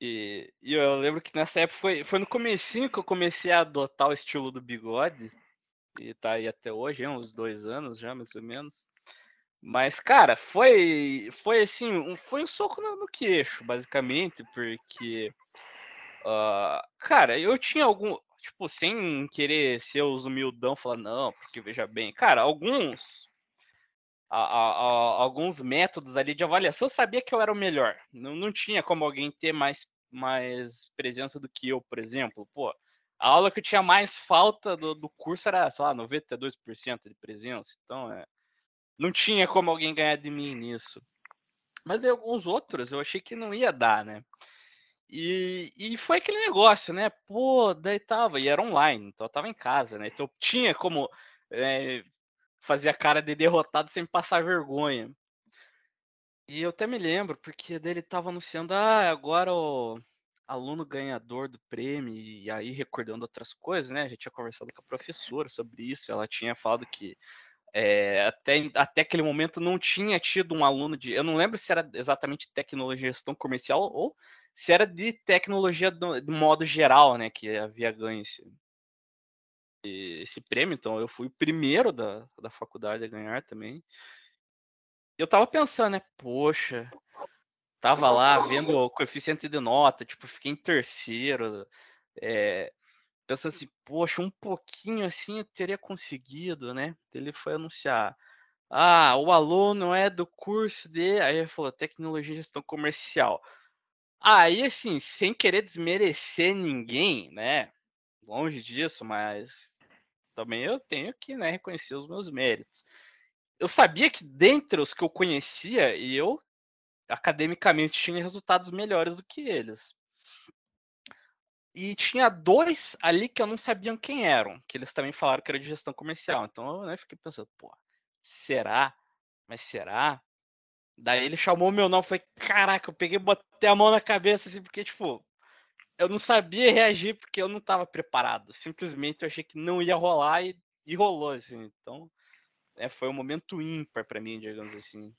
E, e eu lembro que nessa época foi, foi no comecinho que eu comecei a adotar o estilo do bigode. E tá aí até hoje, hein, uns dois anos já, mais ou menos. Mas, cara, foi, foi assim, um, foi um soco no, no queixo, basicamente, porque ah, cara, eu tinha algum. Tipo, sem querer ser os humildão, falar, não, porque veja bem. Cara, alguns. a- a- a- alguns métodos ali de avaliação eu sabia que eu era o melhor. Não, não tinha como alguém ter mais, mais presença do que eu, por exemplo. Pô, a aula que eu tinha mais falta do, do curso era, sei lá, 92% de presença. Então, é, não tinha como alguém ganhar de mim nisso. Mas em alguns outros eu achei que não ia dar, né? E, e foi aquele negócio, né? Pô, daí tava, e era online, então eu tava em casa, né? Então eu tinha como é, fazer a cara de derrotado sem passar vergonha. E eu até me lembro, porque dele tava anunciando, ah, agora o aluno ganhador do prêmio, e aí recordando outras coisas, né? A gente tinha conversado com a professora sobre isso, ela tinha falado que é, até, até aquele momento não tinha tido um aluno de. Eu não lembro se era exatamente tecnologia gestão comercial ou se era de tecnologia do, do modo geral, né? Que havia ganho esse, esse prêmio. Então eu fui o primeiro da, da faculdade a ganhar também. Eu tava pensando, né? Poxa, tava lá vendo o coeficiente de nota, tipo, fiquei em terceiro. É, pensando assim, poxa, um pouquinho assim eu teria conseguido, né? Ele foi anunciar. Ah, o aluno é do curso de. Aí ele falou, tecnologia e gestão comercial. Aí, assim, sem querer desmerecer ninguém, né? Longe disso, mas também eu tenho que né, reconhecer os meus méritos. Eu sabia que dentre os que eu conhecia, eu academicamente tinha resultados melhores do que eles. E tinha dois ali que eu não sabia quem eram, que eles também falaram que era de gestão comercial. Então eu né, fiquei pensando, pô, será? Mas será? Daí ele chamou meu nome, foi caraca, eu peguei, botei a mão na cabeça assim, porque tipo, eu não sabia reagir porque eu não estava preparado. Simplesmente eu achei que não ia rolar e, e rolou assim. Então, é, foi um momento ímpar para mim, digamos assim.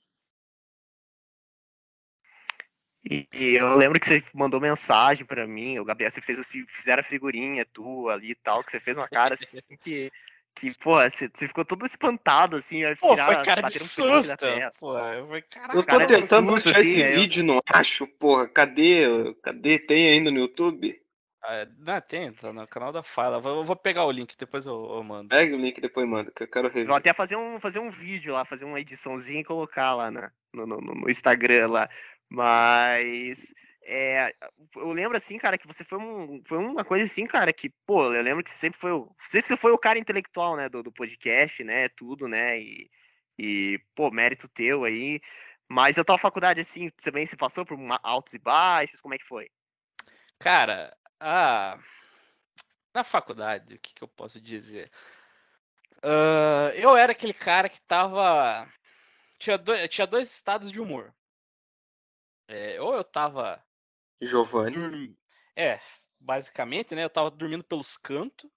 E, e eu lembro que você mandou mensagem pra mim, o Gabriel, você fez assim, fizeram a figurinha tua ali e tal, que você fez uma cara assim que. Que, porra, você, ficou todo espantado, assim, aí Pô, tirar, foi cara de bater um print na susto. tela. Pô, eu falei, caraca. Eu tô cara de tentando susto, achar assim, esse aí eu- vídeo, não acho, porra. Cadê? Cadê? Tem ainda no YouTube? Ah, não, tem, tá no canal da Fala. Eu vou pegar o link, depois eu, eu mando. Pega o link e depois manda, que eu quero rever. Vou até fazer um, fazer um vídeo lá, fazer uma ediçãozinha e colocar lá na, no, no, no Instagram lá. Mas é, eu lembro assim, cara, que você foi, um, foi uma coisa assim, cara, que, pô, eu lembro que você sempre foi, o- sempre foi o cara intelectual, né, do, do podcast, né, tudo, né, e, e, pô, mérito teu aí. Mas a tua faculdade, assim, também se passou por altos e baixos, como é que foi? Cara, a... na faculdade, o que, que eu posso dizer? Ah, eu era aquele cara que tava. Tinha dois, tinha dois estados de humor. É, ou eu tava. Giovanni. É, basicamente, né? Eu tava dormindo pelos cantos.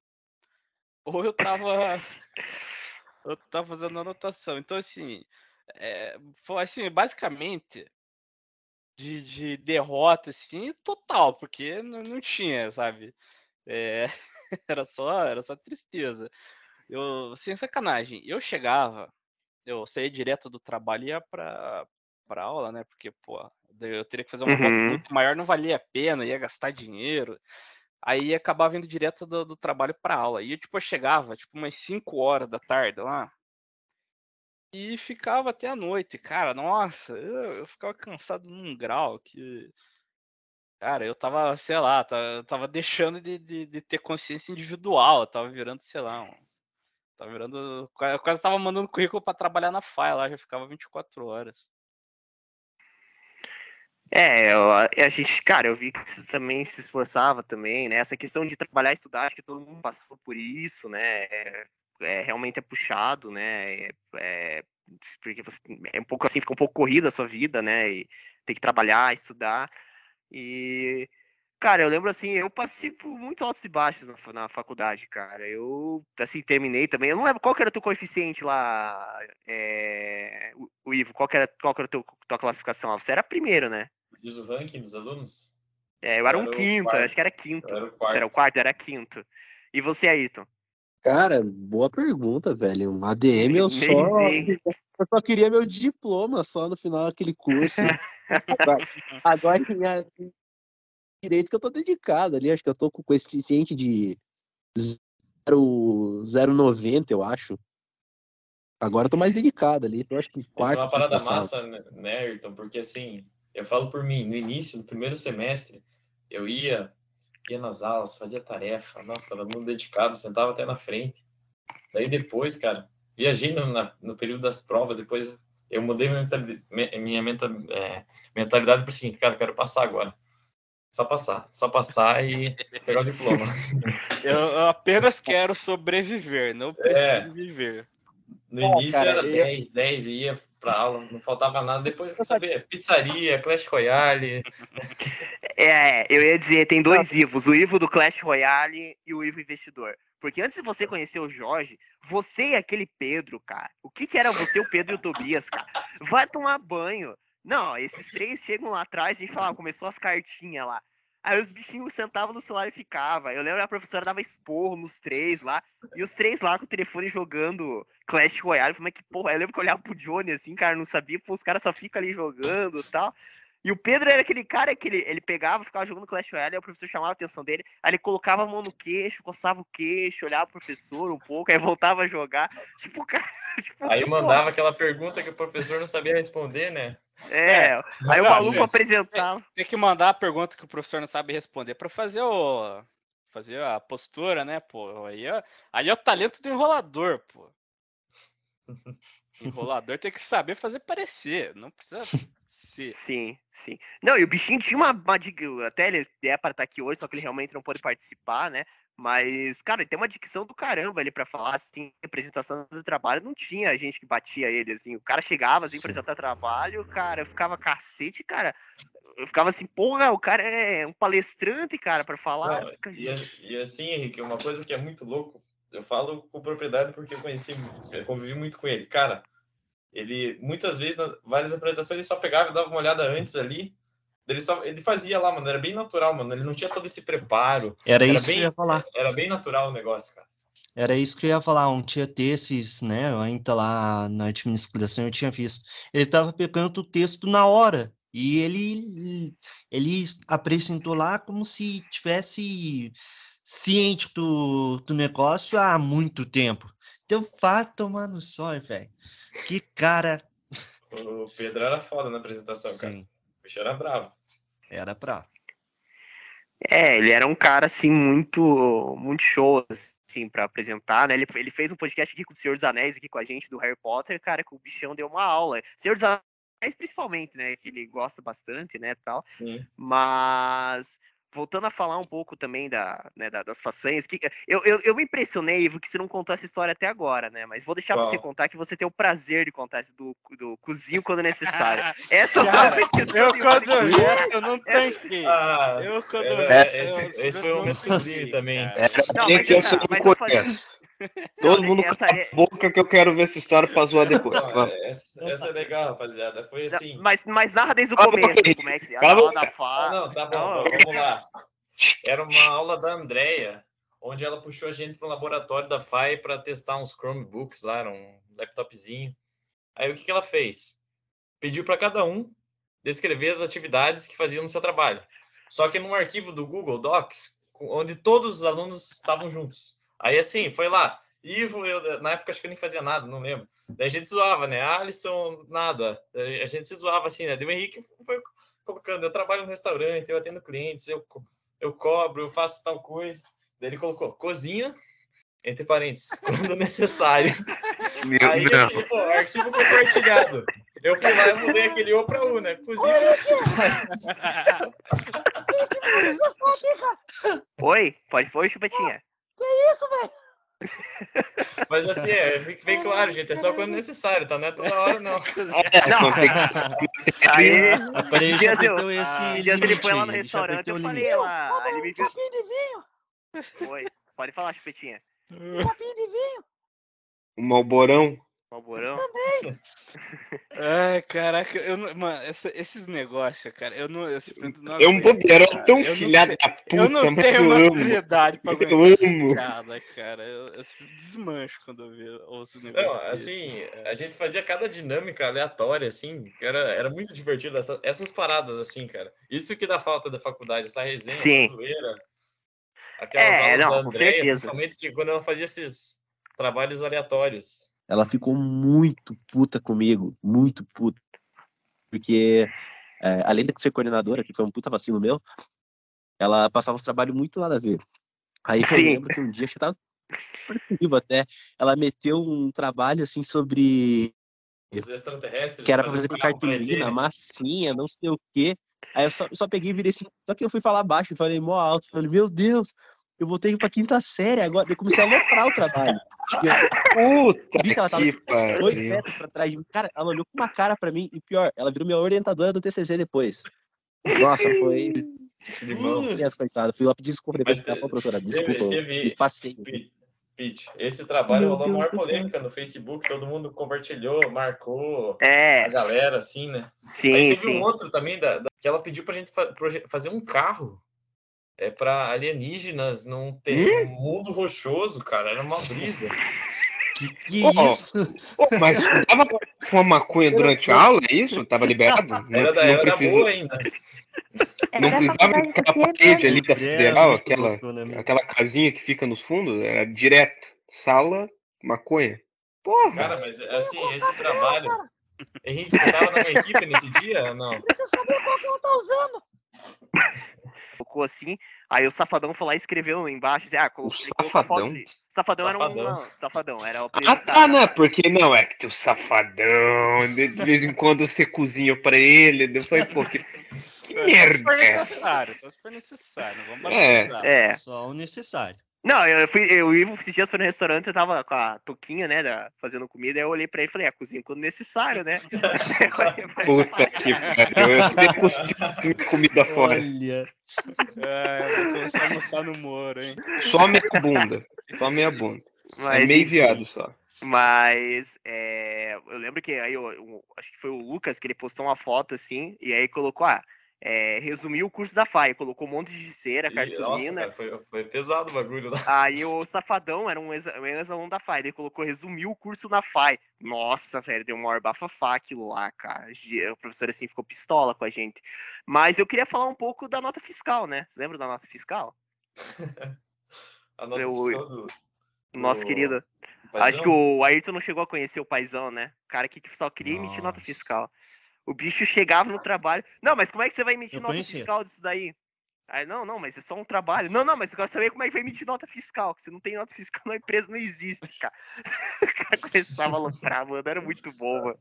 Ou eu tava. eu tava fazendo anotação. Então, assim. É, foi assim, basicamente. De, de derrota, assim, total, porque não, não tinha, sabe? É, era só, era só tristeza. Eu, sem sacanagem, eu chegava, eu saía direto do trabalho e ia pra, pra aula, né? Porque, pô, eu teria que fazer uma Uhum. muito maior, não valia a pena, ia gastar dinheiro. Aí ia acabar vindo direto do, do trabalho pra aula. E eu, tipo, eu chegava, tipo, umas 5 horas da tarde lá. E ficava até a noite, cara. Nossa, eu, eu ficava cansado num grau que. Cara, eu tava, sei lá, tava, eu tava deixando de, de, de ter consciência individual. Eu tava virando, sei lá, um, tava virando. Eu quase tava mandando currículo pra trabalhar na FAI lá, já ficava 24 horas. É, eu- a, gente, cara, eu vi que você também se esforçava também, né? Essa questão de trabalhar e estudar, acho que todo mundo passou por isso, né? É, é, realmente é puxado, né? É, é, porque você é um pouco assim, fica um pouco corrida a sua vida, né? E tem que trabalhar, estudar. E, cara, eu lembro assim, eu passei por muito altos e baixos na, na faculdade, cara. Eu, assim, terminei também. Eu não lembro qual que era o teu coeficiente lá, é, o, o Ivo, qual que era, qual que era tua classificação? Você era primeiro, né? Diz o ranking dos alunos? É, eu era um Era o quinto, quarto. acho que era quinto. Eu era o Você era o quarto, era quinto. E você, Ayrton? Cara, boa pergunta, velho. Um ADM eu só, eu só queria meu diploma só no final daquele curso. Agora, agora em a- em direito que eu tô dedicado ali, acho que eu tô com coeficiente de 0, 0,90, eu acho. Agora eu tô mais dedicado ali, tô acho que em Isso é quarto. uma parada massa, né, né, Ayrton? Porque assim, eu falo por mim, no início, no primeiro semestre, eu ia, ia nas aulas, fazia tarefa, nossa, tava muito dedicado, sentava até na frente. Daí depois, cara, viajei no, na- no período das provas, depois eu mudei minha mentalidade, minha menta- é, mentalidade para o seguinte, cara, eu quero passar agora. Só passar, só passar e pegar o diploma. Eu, apenas quero sobreviver, não preciso viver. No Bom, início cara, era eu- 10, 10 e ia pra aula, não faltava nada. Depois eu sabia, pizzaria, Clash Royale. É, eu ia dizer, tem dois Ivos, o Ivo do Clash Royale e o Ivo Investidor. Porque antes de você conhecer o Jorge, você e aquele Pedro, cara, o que que era você, o Pedro e o Tobias, cara? Vai tomar banho. Não, esses três chegam lá atrás, a gente falava, começou as cartinhas lá. Aí os bichinhos sentavam no celular e ficava. Eu lembro que a professora dava esporro nos três lá, e os três lá com o telefone jogando Clash Royale. Como é que porra? Eu lembro que eu olhava pro Johnny assim, cara, não sabia, pô, os caras só ficam ali jogando e tal. E o Pedro era aquele cara que ele, ele pegava, ficava jogando Clash Royale, aí o professor chamava a atenção dele, aí ele colocava a mão no queixo, coçava o queixo, olhava pro professor um pouco, aí voltava a jogar. Tipo, cara. Tipo, Aí pô, mandava aquela pergunta que o professor não sabia responder, né? É, aí o Ah, maluco mas- apresentava. Tem que mandar a pergunta que o professor não sabe responder pra fazer o. Fazer a postura, né, pô? Aí é, aí é o talento do enrolador, pô. Enrolador tem que saber fazer parecer, não precisa ser. Sim, sim. Não, e o bichinho tinha uma, uma dica, até ele é para estar aqui hoje, só que ele realmente não pôde participar, né? Mas, cara, ele tem uma dicção do caramba ali pra falar, assim, apresentação do trabalho, não tinha gente que batia ele, assim, o cara chegava, assim, Sim. apresentar trabalho, cara, eu ficava cacete, cara, eu ficava assim, porra, o cara é um palestrante, cara, pra falar. Não, Fica- e, e assim, Henrique, uma coisa que é muito louco, eu falo com propriedade porque eu conheci, eu convivi muito com ele. Cara, ele muitas vezes, nas várias apresentações, ele só pegava e dava uma olhada antes ali. Ele só ele fazia lá, mano, era bem natural, mano. Ele não tinha todo esse preparo. Era Era isso que bem- eu ia falar. Era bem natural o negócio, cara. Era isso que eu ia falar. Um tinha desses, né? Eu ainda lá na administração eu tinha visto. Ele estava pegando o texto na hora. E ele, ele apresentou lá como se tivesse ciente do, do negócio há muito tempo. Então vá tomar no sol, velho. Que cara. O Pedro era foda na apresentação, cara. Sim. O bicho era bravo. Era pra. É, ele era um cara, assim, muito, muito show, assim, pra apresentar, né? Ele, ele fez um podcast aqui com o Senhor dos Anéis, aqui com a gente, do Harry Potter, cara, que o bichão deu uma aula. Senhor dos Anéis, principalmente, né? Que ele gosta bastante, né, tal. Sim. Mas voltando a falar um pouco também da, né, da- das façanhas, que eu, eu, eu me impressionei, Ivo, que você não contou essa história até agora, né? Mas vou deixar pra Qual? você contar que você tem o prazer de contar essa do, do cozinho quando necessário. Essa Cara, fez questão Eu quando É, eu não tanquei. Ah, Eu quando esse, eu- esse eu foi o momento sublime também. Era Não, mas eu não mas eu falei-. Todo mundo essa cala é- a boca que eu quero ver essa história pra zoar depois. Não, Vamos. essa, essa é legal, rapaziada. Foi assim. Mas, mas narra desde o Cala a começo, boca como é que a Cala a aula boca. da Ah, fa... não, tá bom, Não, vamos lá. Era uma aula da Andrea, onde ela puxou a gente para o laboratório da FAI para testar uns Chromebooks lá, um laptopzinho. Aí o que, que ela fez? Pediu para cada um descrever as atividades que faziam no seu trabalho. Só que num arquivo do Google Docs, com- onde todos os alunos estavam juntos. Aí assim, foi lá. Ivo, eu, na época acho que eu nem fazia nada, não lembro. Daí a gente zoava, né? Alisson, nada. A gente se zoava assim, né? Daí o Henrique foi colocando, eu trabalho no restaurante, eu atendo clientes, eu, eu cobro, eu faço tal coisa. Daí ele colocou cozinha, entre parênteses, quando necessário. Meu Aí, não. assim, pô, arquivo compartilhado. Eu fui lá e mudei aquele O para U, né? Cozinha quando necessário. Oi? Pode foi, Chupetinha? Que isso, velho? Mas assim, é, fique bem claro, gente, é só quando necessário, tá? Não é toda hora, não. É, Não. tem que Aí, Agora ele Esses já dias eu- perdeu esse esses dias ele foi lá aí, no restaurante, eu falei lá, ele me um viu... copinho de vinho. Oi, pode falar, Chupetinha. Um copinho de vinho. O Malborão. Malborão? Ai, caraca, eu não, mano, essa- esses negócios, cara, eu não, eu simplesmente não É um bobeirão cara. tão Eu não filha tenho- da puta, Eu não mas tenho eu amo. maturidade pra Eu aguentar amo. piada, cara. Eu, eu desmancho quando eu ve- ouço o negócio. Não, assim, a gente fazia cada dinâmica aleatória, assim, que era, era muito divertido, essa- essas paradas, assim, cara. Isso que dá falta da faculdade, essa resenha, Sim. essa zoeira. Aquelas É, aulas não, da com Andréia, certeza. principalmente de quando ela fazia esses trabalhos aleatórios. Ela ficou muito puta comigo, muito puta. Porque, é, além de ser coordenadora, que foi um puta vacilo meu, ela passava uns trabalhos muito nada a ver. Aí eu Sim. lembro que um dia, acho que tava vivo até, ela meteu um trabalho assim sobre Os extraterrestres. que era pra fazer com cartolina, massinha, não sei o quê. Aí eu só, só peguei e virei assim. Só que eu fui falar baixo, falei mó alto. Falei, meu Deus, eu voltei pra quinta série agora. Eu comecei a aloprar o trabalho. Eu Puta vi que ela tava que dois metros pra trás de mim. Cara, ela olhou com uma cara pra mim. E pior, ela virou minha orientadora do TCC depois. Nossa, foi. De mão. Fui lá pedir desculpa depois. Mas Pô, professora, desculpa. teve, Passei. Pi- Pete, esse trabalho rolou a maior polêmica no Facebook, todo mundo compartilhou, marcou a É, galera, assim, né? Aí sim, teve sim. um outro também da, da- que ela pediu pra gente fa- fazer um carro é para alienígenas num, ter, num mundo rochoso, cara. Era uma brisa. Que Ô, isso? Ô, mas pra fumar maconha durante a aula, é isso? Tava liberado? Não, Era da, não era da precisa- boa ainda. Não da precisava que é parede ali da federal, aquela, aquela casinha que fica nos fundos, era direto. Sala, maconha. Porra! Cara, mas assim, esse trabalho. Henrique, você tava na minha equipe nesse dia? Não. Precisa saber qual que ela tá usando. Colocou assim, aí o Safadão foi lá e escreveu embaixo, assim, ah, colocou, O Safadão? dele. Safadão, era Safadão. um... Safadão, era o Ah, tá, né? Porque não, é que tu safadão. De vez em quando você cozinha pra ele. Eu falei, pô, que, que Se merda for é essa? necessário, só se for necessário. Vamos É. É. Só o necessário. Não, eu fui, eu, o Ivo esses dias foi no restaurante, eu tava com a toquinha, né, da- fazendo comida, aí eu olhei pra ele e falei, ah, cozinha quando necessário, né? Puta que pariu. Eu tenho cuspido comida fora. Olha, É, começar a almoçar no Moro, hein? Só meia bunda. Só meia bunda. É Mas, meio enfim. viado só. Mas é, eu lembro que aí eu, eu- acho que foi o Lucas que ele postou uma foto assim, e aí colocou, ah, é, resumiu o curso da FAI, colocou um monte de cera, E, nossa, cartolina. cara, foi, foi pesado o bagulho lá. Aí o Safadão era um ex- ex-aluno da FAI, ele colocou resumiu o curso na FAI. Nossa, velho, deu uma bafafá aquilo lá, cara. O professor assim ficou pistola com a gente. Mas eu queria falar um pouco da nota fiscal, né? Você lembra da nota fiscal? A nota Eu- fiscal do, Nosso do querido. Acho que o Ayrton não chegou a conhecer o paizão, né? O cara que só queria emitir nota fiscal. O bicho chegava no trabalho. Não, mas como é que você vai emitir Eu nota conhecia. fiscal disso daí? Aí, não, não, mas é só um trabalho. Não, não, mas eu quero saber como é que vai emitir nota fiscal. Que você não tem nota fiscal na empresa, não existe, cara. O cara começava a lucrar, mano. Era muito bom, mano.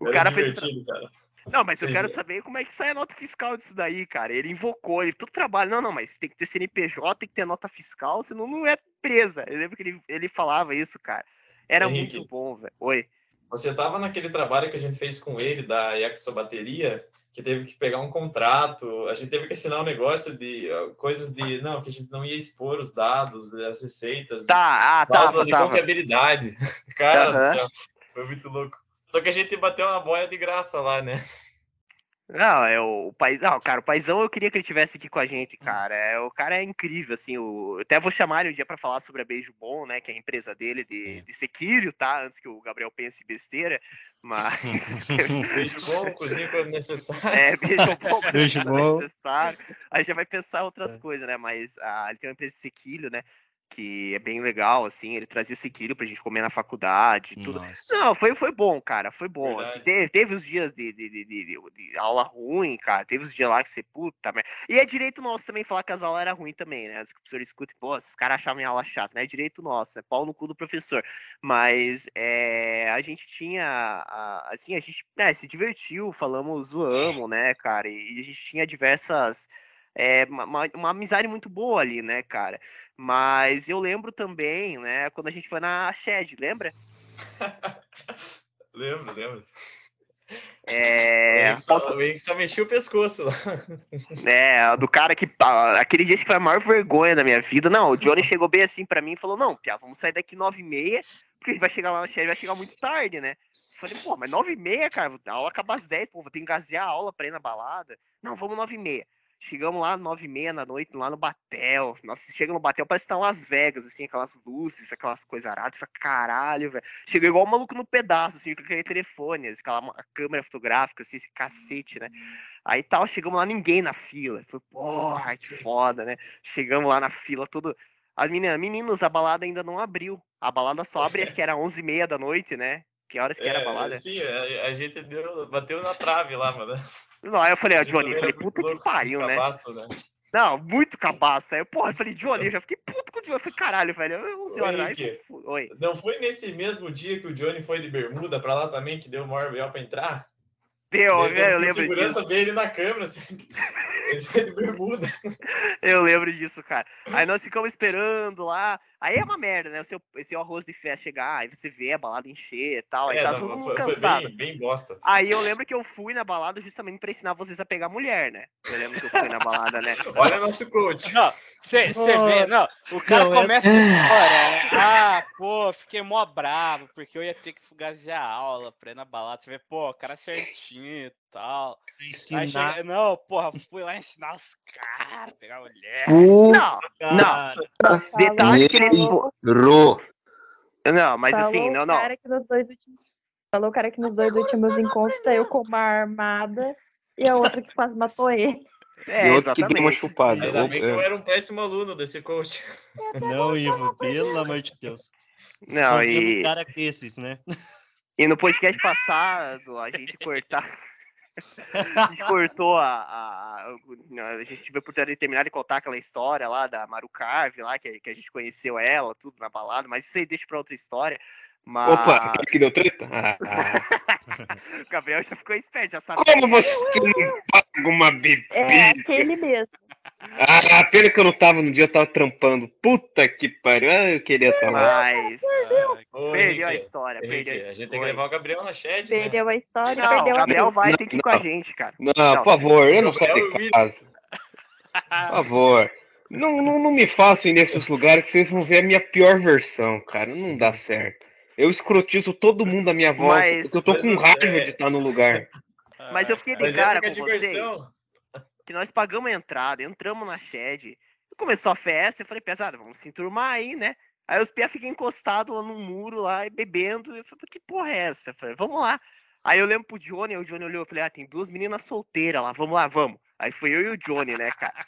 O Era cara fez. cara. Não, mas eu quero viram? saber como é que sai a nota fiscal disso daí, cara. Ele invocou, ele todo trabalho. Não, não, mas tem que ter CNPJ, tem que ter nota fiscal, senão não é presa. Eu lembro que ele, ele falava isso, cara. Era Henrique. muito bom, velho. Oi. Você tava naquele trabalho que a gente fez com ele, da Exobateria, que teve que pegar um contrato, a gente teve que assinar um negócio de uh, coisas de, não, que a gente não ia expor os dados, as receitas, Tá, ah, causa tava, de tava. confiabilidade. Cara Aham. do céu, foi muito louco. Só que a gente bateu uma boia de graça lá, né? Não, é o, o país. Não, cara, o paizão eu queria que ele tivesse aqui com a gente, cara. É, o cara é incrível, assim. O, eu até vou chamar ele um dia pra falar sobre a Beijo Bom, né? Que é a empresa dele de, de sequilho, tá? Antes que o Gabriel pense besteira. Mas. Beijo bom, cozinha quando necessário. É, beijo bom, Beijo bom. necessário. Aí já vai pensar outras coisas, né? Mas ah, ele tem uma empresa de sequilho, né? Que é bem legal, assim. Ele trazia sequilho pra gente comer na faculdade e tudo. Nossa. Não, foi, foi bom, cara. Foi bom. Assim, teve, teve os dias de, de, de, de- aula ruim, cara. Teve os dias lá que você, puta merda. E é direito nosso também falar que as aulas eram ruins também, né? Os professores escutam, pô, esses caras achavam minha aula chata, né? É direito nosso, é pau no cu do professor. Mas é, a gente tinha, a- assim, a gente né, se divertiu, falamos, zoamos, né, cara? E a gente tinha diversas. É, uma, uma- amizade muito boa ali, né, cara? Mas eu lembro também, né, quando a gente foi na Shed, lembra? Lembro, lembro. É, só, posso- só mexia o pescoço lá. É, do cara que. Aquele dia que foi a maior vergonha da minha vida. Não, o Johnny chegou bem assim pra mim e falou: Não, Pia, vamos sair daqui nove e meia, porque a gente vai chegar lá na Shed, vai chegar muito tarde, né? Falei, pô, mas nove e meia, cara, a aula acaba às 10, pô, vou ter que gasear a aula pra ir na balada. Não, vamos nove e meia. Chegamos lá nove e meia na noite, lá no Batel. Nossa, chega no Batel, parece que tá em Las Vegas, assim, aquelas luzes, aquelas coisas aradas. Fala, caralho, velho. Chegou igual o maluco no pedaço, assim, com aquele telefone, assim, aquela câmera fotográfica, assim, esse cacete, né? Aí tal, chegamos lá, ninguém na fila. Foi, porra, que foda, né? Chegamos lá na fila, tudo. As meninas, meninos, a balada ainda não abriu. A balada só abre, acho que era 11h30 da noite, né? Que horas que era a É, balada? Sim, a, a gente deu, bateu na trave lá, mano. Não, aí eu falei, ó, A gente Johnny, falei, muito puta que pariu, né? cabaço, né? Não, muito cabaço. Aí, porra, eu falei, Johnny, eu já fiquei puto com o Johnny. Eu falei, caralho, velho, eu 11 Ô, horas. Aí, Henrique. fu- Oi. Não foi nesse mesmo dia que o Johnny foi de bermuda pra lá também, que deu o maior B.O. pra entrar? Deu, né? eu o lembro segurança disso. veio ele na câmera, assim. Ele foi de bermuda. Eu lembro disso, cara. Aí nós ficamos esperando lá. Aí é uma merda, né? O seu, esse arroz de festa chegar, aí você vê a balada encher e tal. Aí É, tá não, todo mundo foi, foi cansado. bem, bem bosta. Aí eu lembro que eu fui na balada justamente pra ensinar vocês a pegar mulher, né? Eu lembro que eu fui na balada, né? Olha nosso coach. Não, você vê, não, o cara Não, é- começa a história, né? Ah, pô, fiquei mó bravo, porque eu ia ter que fugaziar a aula pra ir na balada. Você vê, pô, o cara certinho e tal. Ensinar. chega, não, porra, fui lá ensinar os caras, pegar mulher. Não, não. Cara, Detalhe que eles. Ro. Não, mas Falou assim, não, não. cara que nos dois últimos... Falou o cara que nos dois últimos encontros saiu com uma armada e a outra que quase matou ele. É, e outro que deu uma exatamente. chupada. Ainda bem que eu É. era um péssimo aluno desse coach. Não, Ivo, pelo amor de Deus. Não, e- um cara desses, né? E no podcast passado, a gente cortar. A gente cortou a. A, a, a gente teve a oportunidade de terminar de contar aquela história lá da Maru Carve, lá, que, que a gente conheceu ela, tudo na balada, mas isso aí deixa pra outra história. Mas Opa, que deu treta? Ah, ah. o Gabriel já ficou esperto, já sabe. Como você não paga uma bebida? É aquele mesmo. Ah, pena que eu não tava no dia, eu tava trampando. Puta que pariu. Ah, eu queria estar lá. Mas Ô, perdeu a Henrique, história, Henrique, perdeu a a gente tem que levar o Gabriel na shed, né? Perdeu a história, Não, perdeu o a Gabriel vai ter que ir com a gente, cara. Não, Não, por favor, eu não saio Gabriel de casa. Por favor. Não, não, não me façam ir nesses lugares que vocês vão ver a minha pior versão, cara. Não dá certo. Eu escrotizo todo mundo à minha volta, Mas- porque eu tô com raiva é. de estar no lugar. Mas eu fiquei de Mas cara que é com a vocês. que nós pagamos a entrada, entramos na shed, começou a festa, eu falei, pesado, vamos se enturmar aí, né? Aí os pia ficam encostados lá num muro lá e bebendo. Eu falei, que porra é essa? Eu falei, vamos lá. Aí eu lembro pro Johnny, o Johnny olhou, eu falei, ah, tem duas meninas solteiras lá, vamos lá, vamos. Aí foi eu e o Johnny, né, cara?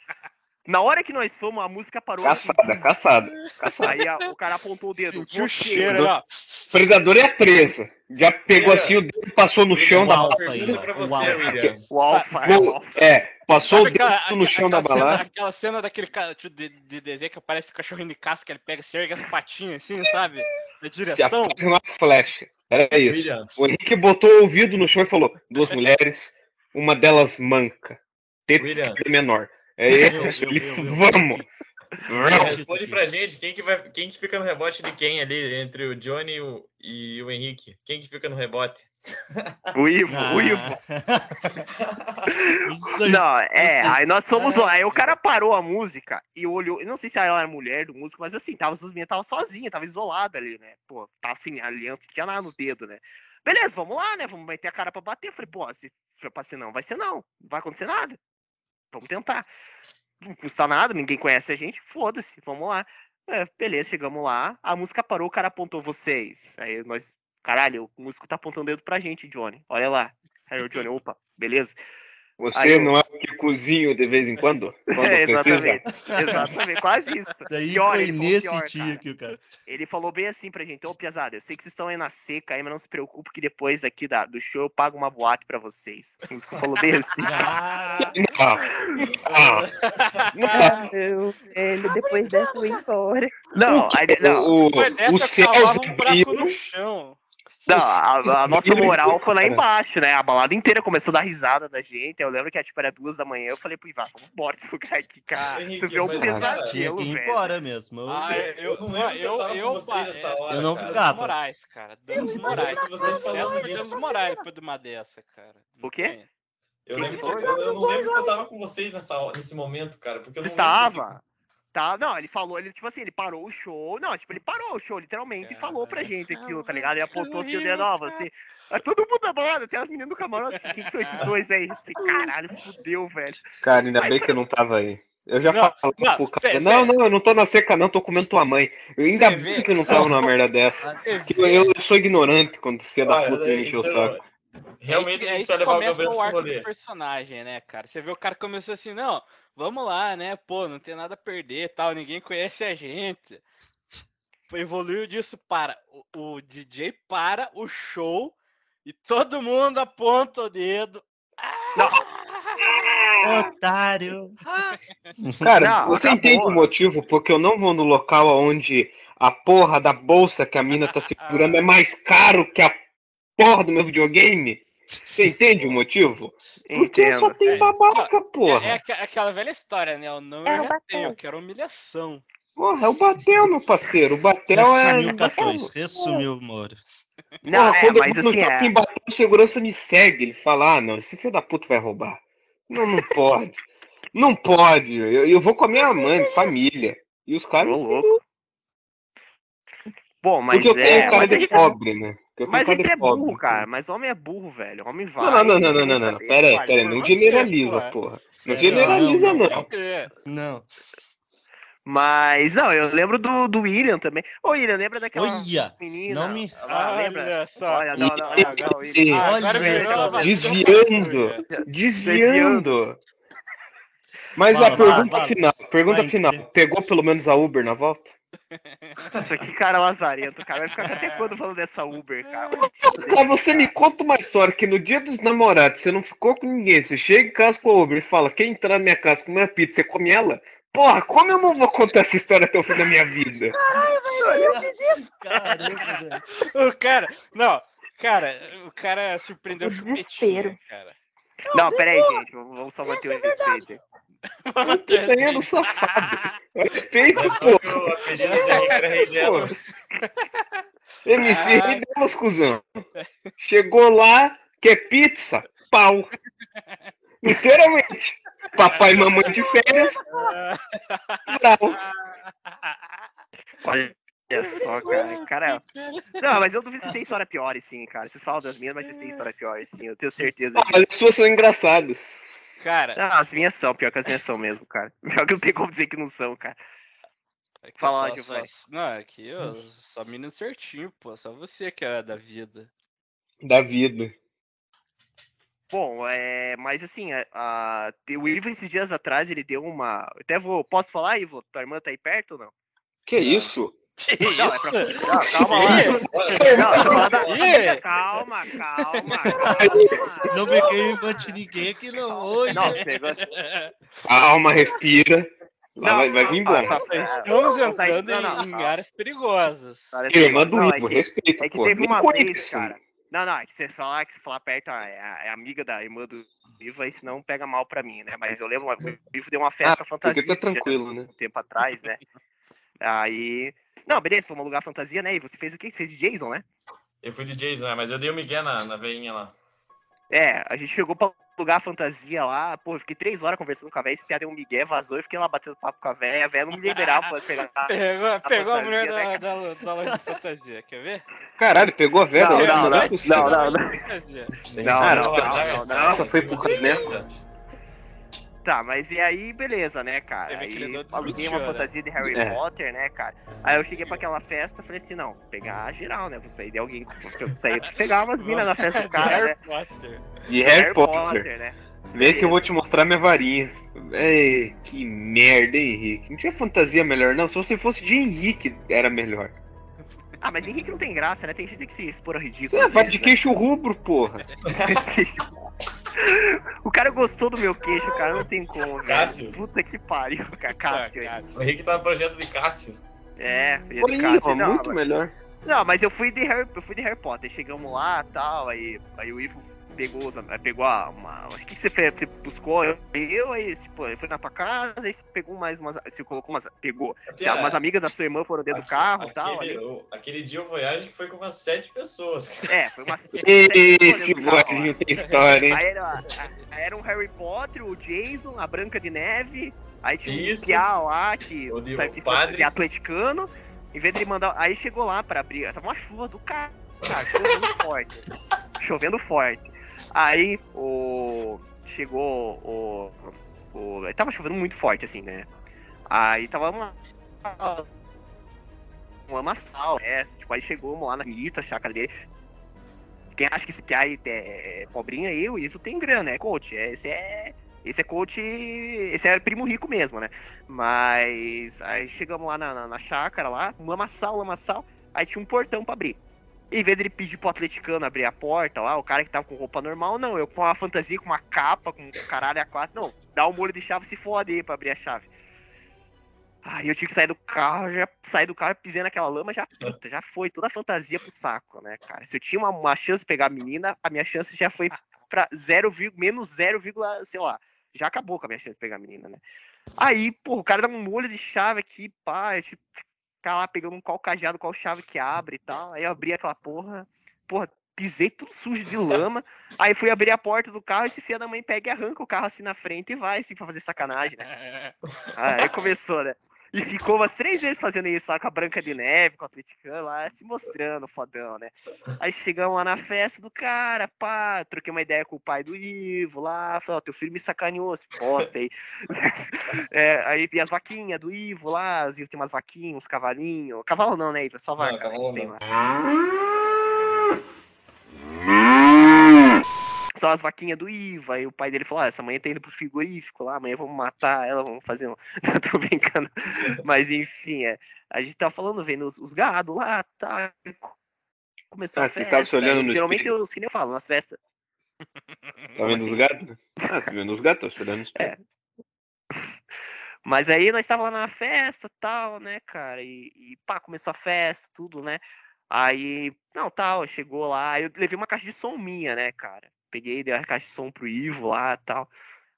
Na hora que nós fomos, a música parou. assim. Caçada, caçada, caçada. Aí a- o cara apontou o dedo. Sentiu o cheiro, ó. Predador é a presa. Já pegou William. assim o dedo e passou no chão O da alfa aí, O você, alfa. William. O Alfa, é o Alfa. É, passou Sabe o dedo aquela, no chão da aquela bala. cena, aquela cena daquele cara tipo, de, de desenho que aparece o cachorrinho de casca, que ele pega, se ergue as patinhas assim, sabe? Na direção. faz uma flecha. Era isso. William, O Henrique botou o ouvido no chão e falou: duas mulheres, uma delas manca. Teta menor. É Eu, isso, eu, ele- eu. vamos! responde pra gente quem que, vai, quem que fica no rebote de quem ali, entre o Johnny e o, e o Henrique. Quem que fica no rebote? O Ivo, o Ivo. Aí. Não, é, aí. nós fomos É. lá, aí o cara parou a música e olhou, eu não sei se ela era mulher do músico, mas assim, tava, as meninas tava sozinha, tava isolada ali, né? Pô, tava sem aliança, não tinha nada no dedo, né? Beleza, vamos lá, né? Vamos meter a cara pra bater. Eu falei, pô, se for pra ser não, vai ser não, não vai acontecer nada. Vamos tentar. Não custa nada, ninguém conhece a gente, foda-se, vamos lá. É, beleza, chegamos lá, a música parou, o cara apontou vocês. Aí nós, caralho, o músico tá apontando o dedo pra gente, Johnny, olha lá. Aí o Johnny, opa, beleza. Você eu- não é o que cozinho de vez em quando? Quando É, exatamente. Exatamente, quase isso. Daí Pior, foi ele nesse pior, dia cara. que o cara. Ele falou bem assim pra gente, ô Piazada, eu sei que vocês estão aí na seca aí, mas não se preocupe que depois aqui da, do show eu pago uma boate pra vocês. O músico falou bem assim. Cara, Ah, ah, Ah, meu velho, depois dessa eu ia embora. Não, aí, não, o, o, o buraco abriu. no chão. Não a, a nossa moral foi lá embaixo, né? A balada inteira começou a dar risada da gente. Eu lembro que tipo, era duas da manhã, eu falei pro Ivan, vamos embora desse lugar aqui, cara. Henrique, Você viu um pesadelo, que ir velho. embora mesmo. Eu- Ah, eu, Eu não lembro se eu eu, tava eu, com vocês é, hora, Eu não ficava. Danos cara. Danos vocês falando Danos- disso. Danos morais depois de uma dessa, cara. Não O quê? Eu, lembro, eu, eu não lembro se eu tava com vocês nessa, nesse momento, cara. Porque eu Você não tava. Tá, não, ele falou, ele, tipo assim, ele parou o show. Não, tipo, ele parou o show, literalmente, e falou pra gente aquilo, tá ligado? Ele apontou assim o dedo, ó, você. É todo mundo da balada, até as meninas do camarote. assim, Quem que são esses dois aí? Caralho, fudeu, velho. Cara, ainda Mas bem que eu não tava aí. Eu já Não, falo não, pro cara, não, não, eu não tô na seca não, tô comendo tua mãe. Eu ainda Cê bem que eu não tava numa merda dessa. Eu, eu sou ignorante quando você da Olha, puta me encheu o então, saco. Realmente é a aí gente que vai levar o Gabriel o arco do personagem, né, cara? Você vê o cara começou assim, não, vamos lá, né? Pô, não tem nada a perder tal, ninguém conhece a gente. Evoluiu disso para o, o DJ para o show e todo mundo aponta o dedo. Otário. Cara, Não, você acabou. entende o motivo porque eu não vou no local onde a porra da bolsa que a mina tá segurando é mais caro que a porra do meu videogame? Você entende o motivo? Porque só Entendo. tem É. babaca, porra. É, é aqua- aquela velha história, né? O não É, eu já tenho, Batel. que era humilhação. Porra, é o Batel, meu parceiro. O Batel é. Resumiu o K2, resumiu o Moro. Não, Porra, é, quando mas eu assim, é. bater, o segurança me segue. Ele fala, ah, não, esse filho da puta vai roubar. Não, não pode. não pode. Eu, eu vou com a minha mãe, família. E os caras. Ô, louco. Bom, mas Porque eu tenho é. cara de pobre, né? Mas ele é burro, pobre. cara. Mas homem é burro, velho. Homem vai. Não, não, não, não, não, não. Pera aí, pera aí. Não generaliza, porra. Não Não, generaliza, não, não. Mas, não, eu lembro do, do William também. Ô, William, lembra daquela Olha, menina? não me- Ah, lembra? Olha só. Olha, não, não, não, E- não, William. Ah, Olha uma Desviando. Desviando. Mas a pergunta final, pergunta final. Pegou pelo menos a Uber na volta? Nossa, que cara lazarento, cara. Vai ficar até quando falando dessa Uber, cara? Cara, você me conta uma história que no dia dos namorados você não ficou com ninguém. Você chega em casa com a Uber e fala: quem entrar na minha casa comer uma pizza, você come ela? Porra, como eu não vou contar essa história até o fim da minha vida? Caramba, velho. O cara, não, cara, o cara surpreendeu o chupetinho, cara. Não, pera aí, gente. Vamos vamos só manter o respeito. Putanheiro safado. Respeito, pô. delas. MC Ah. Rei delas, cuzão. Chegou lá, quer pizza? Pau. Literalmente. Papai e mamãe de férias, brau. Olha só, cara. Cara, não, mas eu duvido que tem história pior, sim, cara. Vocês falam das minhas, mas vocês têm história pior, sim. Eu tenho certeza Ah, Mas as suas são engraçadas. Cara, Não, as minhas são, pior que as minhas são mesmo, cara. Pior que não tem como dizer que não são, cara. é que Fala Giovanni. só- Não, aqui, ó, só menino certinho, pô. Só você que é da vida. Da vida. Bom, é, mas assim, a, a- o Ivo esses dias atrás, ele deu uma. Até vou. Posso falar, Ivo? Tua irmã tá aí perto ou não? Que isso? Não, é pra. Não, calma lá. Não, calma, calma, calma. Não peguei em bate ninguém aqui não. Hoje. Não. Calma, respira. Lá Não, vai, vai vir bom. tá- tá- Estamos tá- entrando não, não, em áreas perigosas. Irmã do é Ivo, que- respeita, É que pô. teve uma vez, cara. Não, não, é que você falar que você falar perto ah, é, é amiga da irmã do Ivo, aí senão pega mal pra mim, né? Mas eu lembro, uma- o Ivo deu uma festa Ah, fantasia tá tranquilo, né? um tempo atrás, né? Aí. Não, beleza, foi um lugar fantasia, né? E você fez o quê? Você fez de Jason, né? Eu fui de Jason, né? Mas eu dei o Miguel na, na veinha lá. É, a gente chegou pra lugar fantasia lá, pô, eu fiquei três horas conversando com a véia, esse piada deu um migué, vazou, eu fiquei lá batendo papo com a véia, a véia não me liberava pra pegar. Pegou, pegou a mulher fantasia, né, da, da, da loja de fantasia, quer ver? Caralho, pegou a Vera? Não, né? não, é não, possível. não, não, não. Não, Cara, não, não, não, Essa foi pro caneco. Tá, mas e aí, beleza, né, cara? Aí aluguei uma né? fantasia de Harry É. Potter, né, cara? Aí eu cheguei pra aquela festa falei assim, não, pegar geral, né? Vou sair de alguém. Vou sair pra pegar umas minas na festa do cara, né? Harry Potter. De Harry Potter. né? Vem que eu vou te mostrar minha varinha. Ei, que merda, hein, Henrique? Não tinha fantasia melhor, não. Se você fosse de Henrique, era melhor. Ah, mas Henrique não tem graça, né? Tem gente que se expor a Você ridículo. é às vai de né? queixo rubro, porra. o cara gostou do meu queixo, cara, não tem como, velho. Cássio. Puta que pariu, cara. Cássio aí. Ah, Cássio. O Henrique tá no projeto de Cássio. É, ele Olha Cássio, ó, não, muito mas- melhor. Não, mas eu fui de Harry, eu fui de Harry Potter. Chegamos lá tal, aí, aí o Ivo pegou, am- pegou a, uma. Acho que você, você buscou eu, eu, aí tipo, eu fui na tua casa, aí você pegou mais umas. Você colocou umas. Pegou. Se umas amigas da sua irmã foram dentro do carro e tal. Aquele, Aí, o- aquele dia o Voyage que foi com umas sete pessoas. cara. é, foi umas. Esse carro, ó. Voyage tem história, hein? Aí era, era um Harry Potter, o Jason, a Branca de Neve, aí tinha Isso. um Piá lá que O de- sabe, o que padre. é atleticano. Em vez de ele mandar. Aí chegou lá pra abrir. Tava uma chuva do cara, cara, chovendo forte. Chovendo forte. Aí o. Chegou o. o tava chovendo muito forte, assim, né? Aí tava uma. Uma massal, é, tipo, aí chegou lá na Rita, chácara dele. Quem acha que esse Piá aí é pobrinho aí, o Ivo tem grana, é coach. é- Esse é. Esse é coach. Esse é primo rico mesmo, né? Mas aí chegamos lá na, na, na chácara lá, um lamaçal, lamaçal, aí tinha um portão pra abrir. Em vez dele pedir pro atleticano abrir a porta lá, o cara que tava com roupa normal, não, eu com uma fantasia, com uma capa, com caralho a quatro, não, dá um molho de chave se fode aí pra abrir a chave. Aí eu tive que sair do carro, já saí do carro, pisei naquela lama, já, puta, já foi toda a fantasia pro saco, né, cara? Se eu tinha uma, uma chance de pegar a menina, a minha chance já foi pra 0, menos 0, sei lá. Já acabou com a minha chance de pegar a menina, né? Aí, pô, o cara dá um molho de chave aqui, pá, eu, tipo, ficar lá pegando um qual cajado, qual chave que abre e tal. Aí eu abri aquela porra, porra, pisei tudo sujo de lama. Aí fui abrir a porta do carro, esse filho da mãe pega e arranca o carro assim na frente e vai, assim, pra fazer sacanagem, né? Aí começou, né? E ficou umas três vezes fazendo isso lá com a Branca de Neve, com o atleticano lá, se mostrando fodão, né? Aí chegamos lá na festa do cara, pá, troquei uma ideia com o pai do Ivo lá, falei, ó, teu filho me sacaneou, se posta aí. É, aí vi as vaquinhas do Ivo lá, o Ivo tem umas vaquinhas, uns cavalinhos. Cavalo não, né, Ivo? É só vaca. Não, né, cavalo que tem não. lá. Só as vaquinhas do Ivo. Aí o pai dele falou: ah, essa manhã tá indo pro frigorífico lá, amanhã vamos matar ela, vamos fazer um. Tô brincando. Mas enfim, é. A gente tava falando, vendo os, os gados lá, tá. Começou Ah, a você festa. tava se olhando no Geralmente espelho? eu, que nem eu falo, nas festas. Tá vendo assim? os gatos? Ah, você vendo os gatos? Tô olhando os É. Mas aí nós tava lá na festa tal, né, cara? E, e pá, começou a festa, tudo, né? Aí, não, tal, chegou lá. Eu levei uma caixa de som minha, né, cara? Peguei, dei a caixa de som pro Ivo lá tal.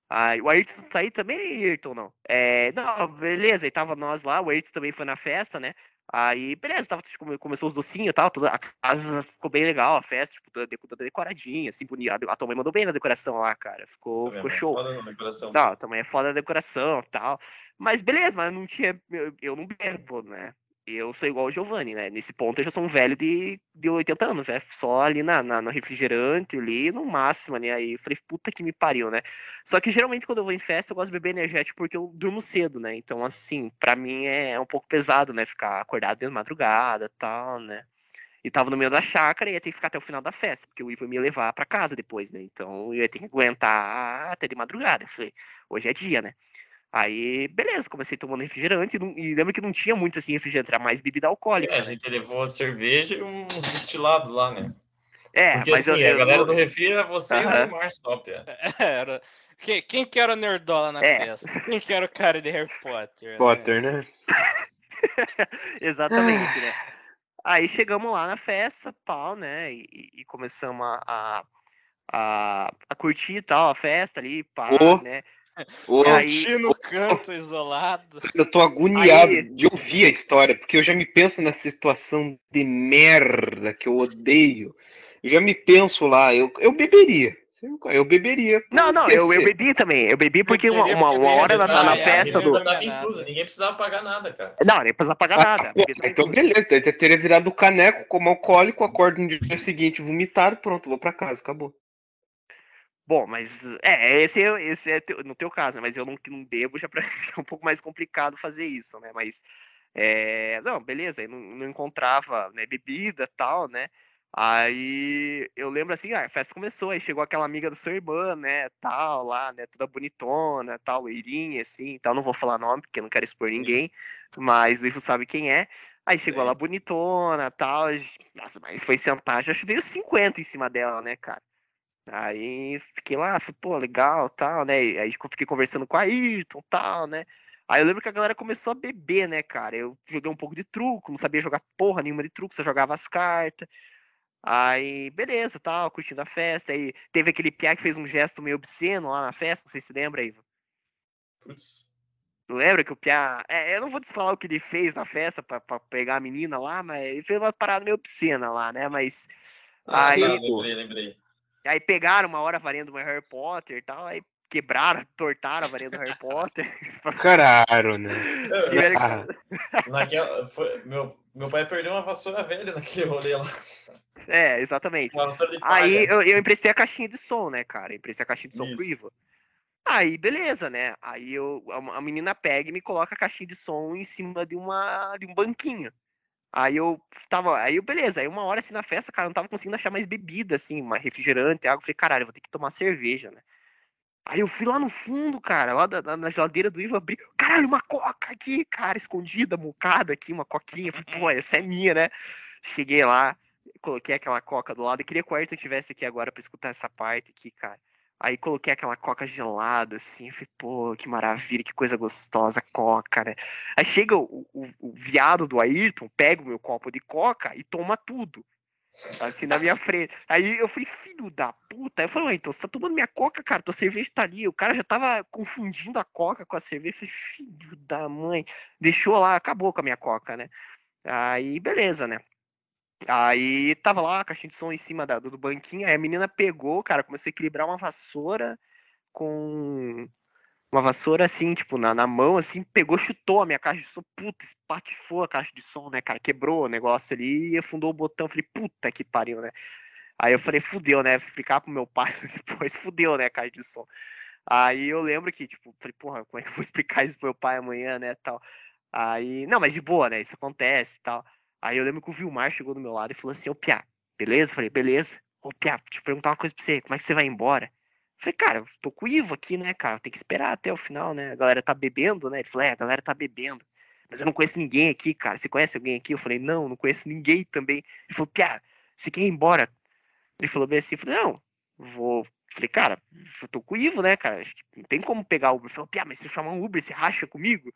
Aí, o Ayrton tá aí também, Ayrton, não? É, não, beleza, aí tava nós lá, o Ayrton também foi na festa, né? Aí, beleza, tava, come- começou os docinhos e tal, toda, a casa ficou bem legal, a festa, tipo, toda, toda decoradinha, assim, bonita. A, tua mãe mandou bem na decoração lá, cara, ficou, ficou vendo? show. Foda no meu coração. Não, também é foda a decoração e tal. Mas beleza, mas não tinha. Eu, eu não bebo, né? Eu sou igual o Giovanni, né? Nesse ponto eu já sou um velho de, de 80 anos, né? Só ali na, na, no refrigerante, ali, no máximo, né? Aí eu falei, puta que me pariu, né? Só que geralmente quando eu vou em festa eu gosto de beber energético porque eu durmo cedo, né? Então, assim, pra mim é, é um pouco pesado, né? Ficar acordado de madrugada tal, né? E tava no meio da chácara e ia ter que ficar até o final da festa, porque o Ivo ia me levar pra casa depois, né? Então eu ia ter que aguentar até de madrugada. Eu falei, hoje é dia, né? Aí, beleza, comecei tomando refrigerante e, não- e lembro que não tinha muito assim refrigerante, era mais bebida alcoólica. É, a né? gente levou cerveja e uns destilados lá, né? É, Porque mas assim, eu, a eu galera não- do refri era você e o. Neymar só, Pia. Era... Quem, quem que era o nerdola na É. festa? Quem que era o cara de Harry Potter? né? Potter, né? Exatamente, né? Aí chegamos lá na festa, pau, né? E, e começamos a, a, a, a curtir e tal, a festa ali, pá, Ô. né? Ô, E aí- no canto isolado. Eu tô agoniado Aí- de ouvir a história, porque eu já me penso nessa situação de merda que eu odeio. Eu já me penso lá, eu, eu beberia. Eu beberia. Não, não, eu, eu bebi também. Eu bebi porque uma, beberia uma, uma eu hora na, na, festa do. nada. ninguém precisava pagar nada, cara. Não, nem precisa pagar nada. Ah, pô, bebida então beleza, eu teria virado o caneco como alcoólico, acordo no dia seguinte vomitado, pronto, vou pra casa, acabou. Bom, mas é, esse, é- esse é teu- no teu caso, né? Mas eu não, não bebo, já, pra, é um pouco mais complicado fazer isso, né? Mas, é, não, beleza, aí não, não encontrava né, bebida e tal, né? Aí eu lembro assim, ah, a festa começou, aí chegou aquela amiga da sua irmã, né, tal, lá, né, toda bonitona, tal, loirinha, assim, tal, não vou falar nome, porque eu não quero expor ninguém, mas o Ivo sabe quem é. Aí chegou Sim. ela bonitona, tal, nossa, mas foi sentar, já veio 50 em cima dela, né, cara? Aí fiquei lá, falei, pô, legal, tal, né? Aí fiquei conversando com a Ayrton, tal, né? Aí eu lembro que a galera começou a beber, né, cara? Eu joguei um pouco de truco, não sabia jogar porra nenhuma de truco, só jogava as cartas. Aí, beleza, tal, curtindo a festa. Aí teve aquele piá que fez um gesto meio obsceno lá na festa, não sei se lembra, Ivo. Putz. Não lembra que o piá. É, eu não vou te falar o que ele fez na festa pra, pra pegar a menina lá, mas ele fez uma parada meio obscena lá, né? Mas. Ah, Aí, pô, lembrei, lembrei. Aí pegaram uma hora a varinha do meu Harry Potter e tal, aí quebraram, tortaram a varinha do Harry Potter. Caralho, né? Tiveram que- Ah, Naquela, foi, meu, meu pai perdeu uma vassoura velha naquele rolê lá. É, exatamente. Aí eu, eu emprestei a caixinha de som, né, cara? Eu emprestei a caixinha de som pro Isso. Ivo. Aí, beleza, né? Aí eu, a, a menina pega e me coloca a caixinha de som em cima de, uma, de um banquinho. Aí eu tava, aí eu, beleza, aí uma hora assim na festa, cara, eu não tava conseguindo achar mais bebida, assim, uma refrigerante, água. Eu falei, caralho, eu vou ter que tomar cerveja, né? Aí eu fui lá no fundo, cara, lá da, da- na geladeira do Ivo, abri, caralho, uma coca aqui, cara, escondida, mucada aqui, uma coquinha. Eu Falei, pô, essa é minha, né? Cheguei lá, coloquei aquela coca do lado. Eu queria que o Ayrton tivesse aqui agora pra escutar essa parte aqui, cara. Aí coloquei aquela coca gelada, assim. Falei, pô, que maravilha, que coisa gostosa, coca, né? Aí chega o, o, o viado do Ayrton, pega o meu copo de coca e toma tudo. Assim, na minha frente. Aí eu falei, filho da puta. Aí eu falei, então, você tá tomando minha coca, cara? Tua cerveja tá ali. O cara já tava confundindo a coca com a cerveja. Eu falei, filho da mãe. Deixou lá, acabou com a minha coca, né? Aí, beleza, né? Aí tava lá a caixinha de som em cima da- do, banquinho. Aí a menina pegou, cara, começou a equilibrar uma vassoura com. Uma vassoura assim, tipo, na, na mão, assim, pegou, chutou a minha caixa de som, puta, espatifou a caixa de som, né, cara? Quebrou o negócio ali e afundou o botão. Falei, puta que pariu, né? Aí eu falei, fudeu, né? Vou explicar pro meu pai depois, fudeu, né, a caixa de som. Aí eu lembro que, tipo, falei, porra, como é que eu vou explicar isso pro meu pai amanhã, né, tal. Aí, não, mas de boa, né, isso acontece e tal. Aí eu lembro que o Vilmar chegou do meu lado e falou assim, ô Piá, beleza? Eu falei, beleza. Ô Piá, deixa eu perguntar uma coisa pra você, como é que você vai embora? Eu falei, cara, eu tô com o Ivo aqui, né, cara, tem que esperar até o final, né, a galera tá bebendo, né? Ele falou, é, a galera tá bebendo. Mas eu não conheço ninguém aqui, cara, você conhece alguém aqui? Eu falei, não, não conheço ninguém também. Ele falou, Piá, você quer ir embora? Ele falou bem assim, eu falei, não, vou. Falei, cara, eu tô com o Ivo, né, cara? Acho que não tem como pegar o Uber. Ele falou, Piá, mas se eu chamar um Uber, você racha comigo?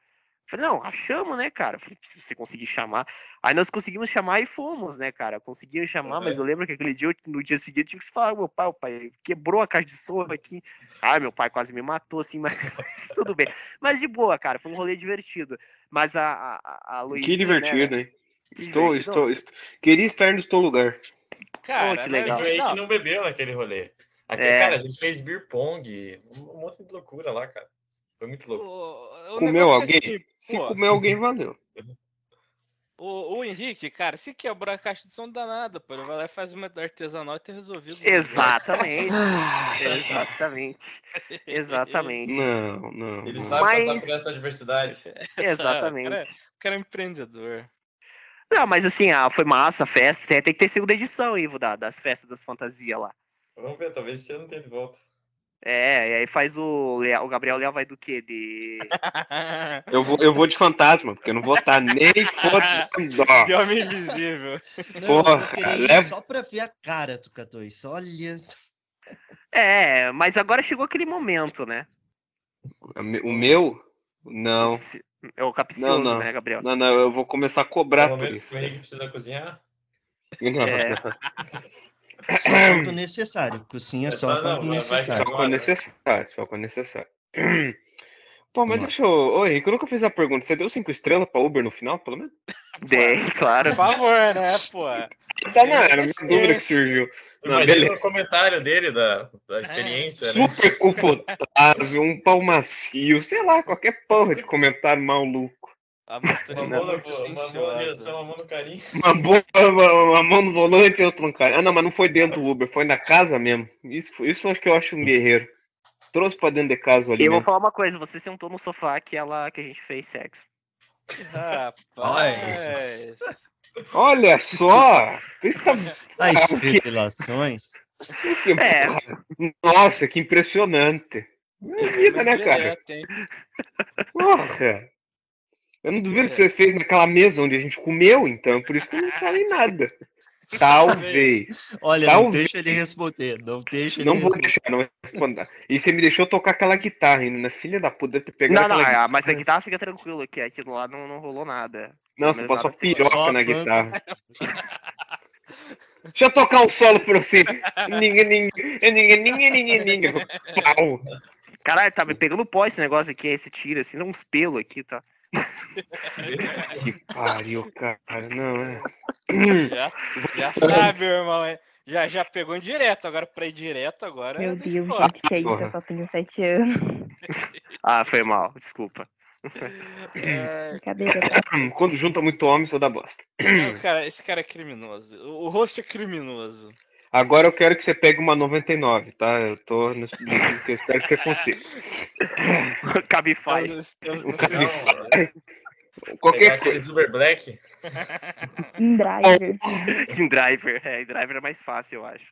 Eu falei, não, rachamos, né, cara? Eu falei, se você conseguir chamar. Aí nós conseguimos chamar e fomos, né, cara? Conseguimos chamar, mas eu lembro que aquele dia, no dia seguinte, eu tive que falar, meu pai, o pai quebrou a caixa de som aqui. Ai, meu pai quase me matou, assim, mas tudo bem. Mas de boa, cara, foi um rolê divertido. Mas a, a, a- Luísa, Que divertido, né? hein? Que Estou, divertido. estou, estou. Queria estar no seu lugar. Cara, que mas- legal. Foi aí não, que não bebeu naquele rolê. Aquele, É. Cara, a gente fez beer pong, um monte de loucura lá, cara. Foi muito louco. o- o Comeu é alguém? assim, Se pô, comer alguém, valeu. O, o Henrique, cara, se quebrou a caixa de som, não dá nada, pô. Ele vai lá e faz uma artesanal e tá resolvido. Exatamente. Exatamente. Exatamente. Não, não. Ele não. sabe Mas- passar por essa adversidade. Exatamente. O cara é empreendedor. Não, mas assim, ah, foi massa a festa. Tem, tem que ter segunda edição, Ivo, da- das festas das fantasias lá. Vamos ver, talvez esse ano tenha de volta. É, e aí faz o. Lea- O Gabriel Leal vai do quê? De. Eu vou, eu vou de fantasma, porque eu não vou estar nem ó. De homem invisível. Não, Porra, leva- só pra ver a cara do K2. Olha. É, mas agora chegou aquele momento, né? O meu? Não. É o capcioso, Não, não. né, Gabriel? Não, não, eu vou começar a cobrar No por momento isso. que o Henrique precisa cozinhar. Não, É. Só quando necessário. Cozinha É só só quando não, vai Só necessário. quando necessário, só quando necessário. Pô, mas Vamos deixa eu. Ô, Henrique, eu nunca fiz a pergunta. Você deu cinco estrelas pra Uber no final, pelo menos? Dei, claro. Por favor, né, pô? Tá, não, era minha dúvida que surgiu. Não, Imagina beleza. o comentário dele da, da experiência, né? Super confortável, um pau macio, sei lá, qualquer porra de comentário maluco. A Uma mão, na, muito uma mão na silenciosa. direção, uma mão no carinho. Uma, boa, uma, uma mão no volante e outra no cara. Ah, não, mas não foi dentro do Uber, foi na casa mesmo. Isso, isso eu acho que eu acho um guerreiro. Trouxe pra dentro de casa ali E eu vou mesmo. falar uma coisa, você sentou no sofá que, ela, que a gente fez sexo. Rapaz. Olha só! Isso tá... As Ah, revelações. Que- É. Nossa, que impressionante. É vida, né, cara? Direto? Porra! Eu não duvido que vocês fez naquela mesa onde a gente comeu, então, por isso que eu não falei nada. Talvez. Olha, não Talvez. deixa ele responder. Não deixa ele Não vou responder. deixar, não responder. E você me deixou tocar aquela guitarra ainda, né? Filha da puta, ter pegado Não, não, aquela ah, mas a guitarra fica tranquilo, que aquilo lá não, não rolou nada. Não, você passou nada assim. piroca Só na guitarra. Deixa eu tocar um solo pra você. Ninguém, ninguém, ninguém, ninguém, ninguém, ninguém. Pau. Caralho, tá me pegando pó esse negócio aqui, esse tiro, assim, dá uns pelos aqui, tá? Que pariu, cara. Não, é. Já, já sabe, meu irmão. é. Já, já pegou em direto, agora pra ir direto agora. Meu é Deus, gente, que é isso? Eu só tenho sete anos. Ah, foi mal, desculpa. É, Brincadeira? Quando junta muito homem, só dá bosta. não, cara, esse cara é criminoso. O, rosto é criminoso. Agora eu quero que você pegue uma 99, tá? Eu tô que eu espero que você consiga. Cabify. Um no final. Pegar Qualquer coisa. Uber Black. Em driver. Em driver, é, em driver é mais fácil, eu acho.